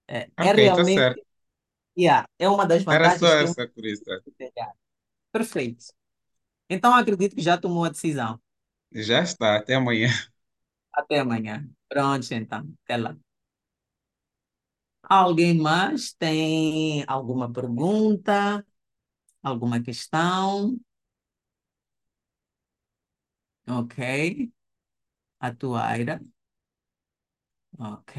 A: É, é
B: ok, está
A: realmente,
B: certo.
A: yeah, é uma das
B: Era só
A: vantagens que eu
B: essa curiosidade.
A: Perfeito. Então, acredito que já tomou a decisão.
B: Já está, até amanhã.
A: Até amanhã. Pronto, então. Até lá. Alguém mais tem alguma pergunta? Alguma questão? Ok. A Tuaira. Ok.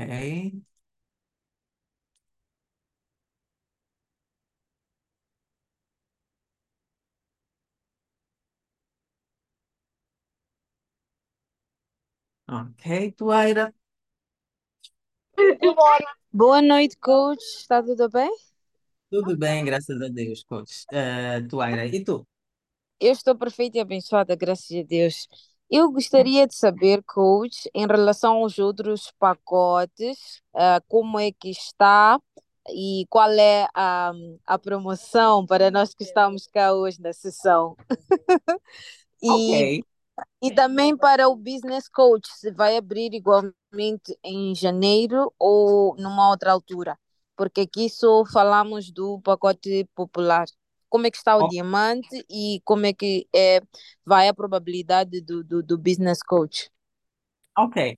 A: Ok, Tuaira.
C: Boa noite, coach. Está tudo bem?
A: Tudo bem, graças a Deus, coach. Eh, Tuaira, e tu?
C: Eu estou perfeita e abençoada, graças a Deus. Eu gostaria de saber, coach, em relação aos outros pacotes, ah, como é que está e qual é a, a promoção para nós que estamos cá hoje na sessão. E,
A: Ok.
C: E também para o business coach, se vai abrir igualmente em janeiro ou numa outra altura. porque aqui só falamos do pacote popular. Como é que está o
A: O-
C: diamante e como é que é, vai a probabilidade do, do, do business coach?
A: Ok.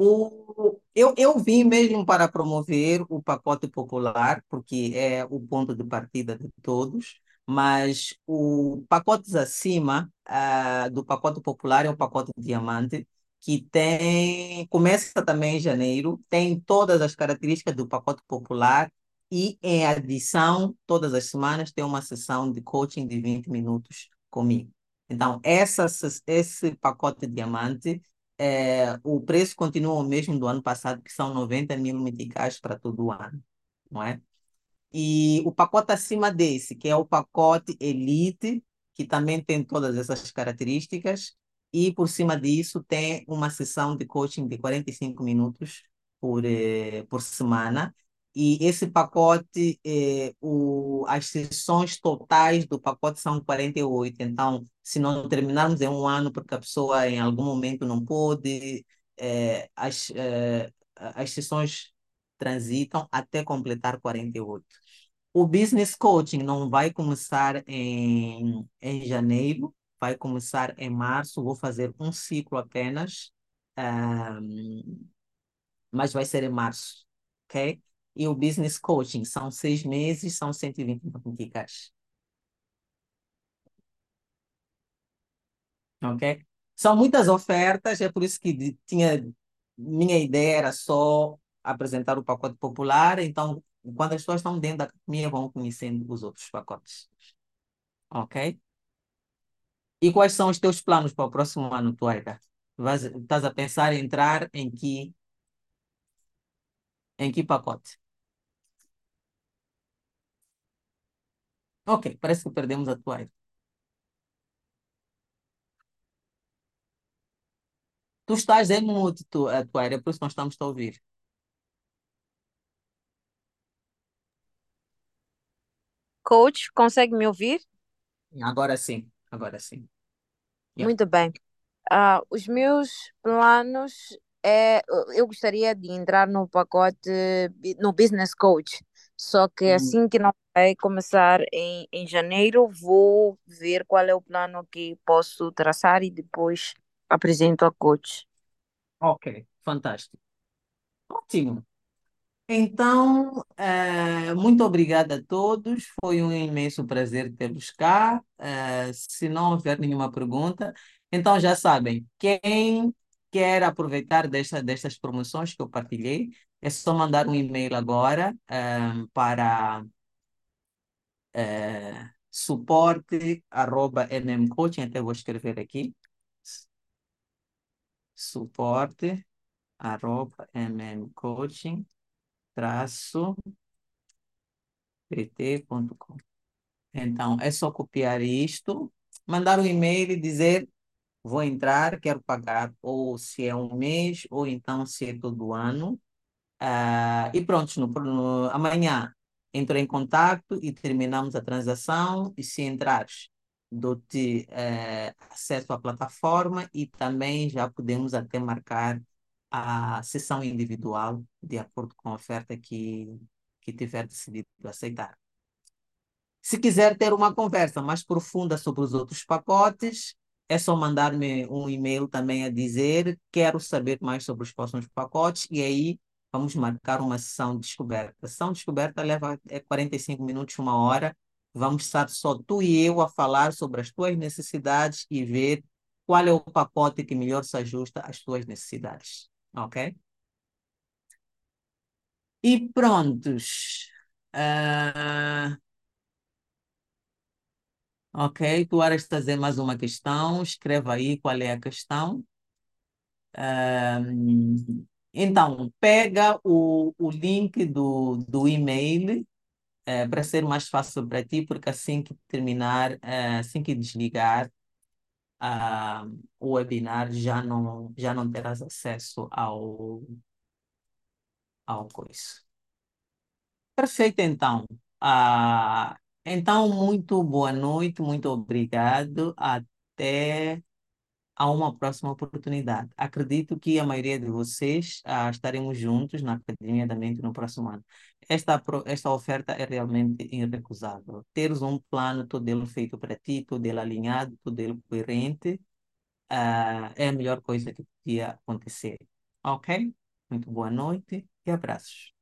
A: O, eu, eu vim mesmo para promover o pacote popular, porque é o ponto de partida de todos, mas o pacotes acima, ah, do pacote popular é o pacote diamante, que tem, começa também em janeiro, tem todas as características do pacote popular e, em adição, todas as semanas tem uma sessão de coaching de 20 minutos comigo. Então, essa, esse pacote diamante é, o preço continua o mesmo do ano passado, que são 90 mil meticais para todo o ano, não é? E o pacote acima desse, que é o pacote Elite, que também tem todas essas características, e por cima disso tem uma sessão de coaching de 45 minutos por, eh, por semana. E esse pacote, eh, o, as sessões totais do pacote são 48. Então, se não terminarmos em um ano, porque a pessoa em algum momento não pôde, eh, as, eh, as sessões transitam até completar 48. O business coaching não vai começar em, em janeiro, vai começar em março. Vou fazer um ciclo apenas, ahm, mas vai ser em março, ok? E o business coaching são seis meses, são 120 meticais, ok? São muitas ofertas, é por isso que tinha minha ideia era só apresentar o pacote popular, então quando as pessoas estão dentro da academia vão conhecendo os outros pacotes, ok? E quais são os teus planos para o próximo ano, Tuaira? Vais, estás a pensar em entrar em que, em que pacote? Ok, parece que perdemos a Tuaira. Tu estás em mute, a Tuaira, por isso nós estamos a ouvir.
C: Coach, consegue me ouvir?
A: Agora sim, agora sim. Yeah.
C: Muito bem. Ah, os meus planos é, eu gostaria de entrar no pacote, no business coach. Só que
A: Hum,
C: assim que não vai começar em, em janeiro, vou ver qual é o plano que posso traçar e depois apresento a coach.
A: ok, fantástico. Ótimo. Então, eh, muito obrigada a todos. Foi um imenso prazer tê-los cá. Eh, se não houver nenhuma pergunta, então já sabem, quem quer aproveitar desta, destas promoções que eu partilhei, é só mandar um e-mail agora, eh, para eh, suporte@mmcoaching, até vou escrever aqui, suporte@mmcoaching traço pt.com. Então, é só copiar isto, mandar um e-mail e dizer vou entrar, quero pagar, ou se é um mês, ou então se é todo ano. Ah, e pronto, no, no- amanhã entro em contato e terminamos a transação. E se entrares, dou-te eh, acesso à plataforma e também já podemos até marcar a sessão individual de acordo com a oferta que, que tiver decidido aceitar. Se quiser ter uma conversa mais profunda sobre os outros pacotes, é só mandar-me um e-mail também a dizer quero saber mais sobre os próximos pacotes e aí vamos marcar uma sessão de descoberta. A sessão de descoberta leva é 45 minutos, uma hora. Vamos estar só tu e eu a falar sobre as tuas necessidades e ver qual é o pacote que melhor se ajusta às tuas necessidades. Ok? E prontos. Ah, Ok, tu eras trazer mais uma questão, escreva aí qual é a questão. Ahm, então, pega o, o link do, do e-mail eh, para ser mais fácil para ti, porque assim que terminar, eh, assim que desligar ah, o webinar, já não, já não terás acesso ao, coisa. Perfeito, então. Ah, então, muito boa noite, muito obrigado. Até a uma próxima oportunidade. Acredito que a maioria de vocês ah, estaremos juntos na Academia da Mente no próximo ano. Esta, esta oferta é realmente irrecusável. Teres um plano todo ele feito para ti, todo ele alinhado, todo ele coerente, ah, é a melhor coisa que podia acontecer. Ok? Muito boa noite e abraços.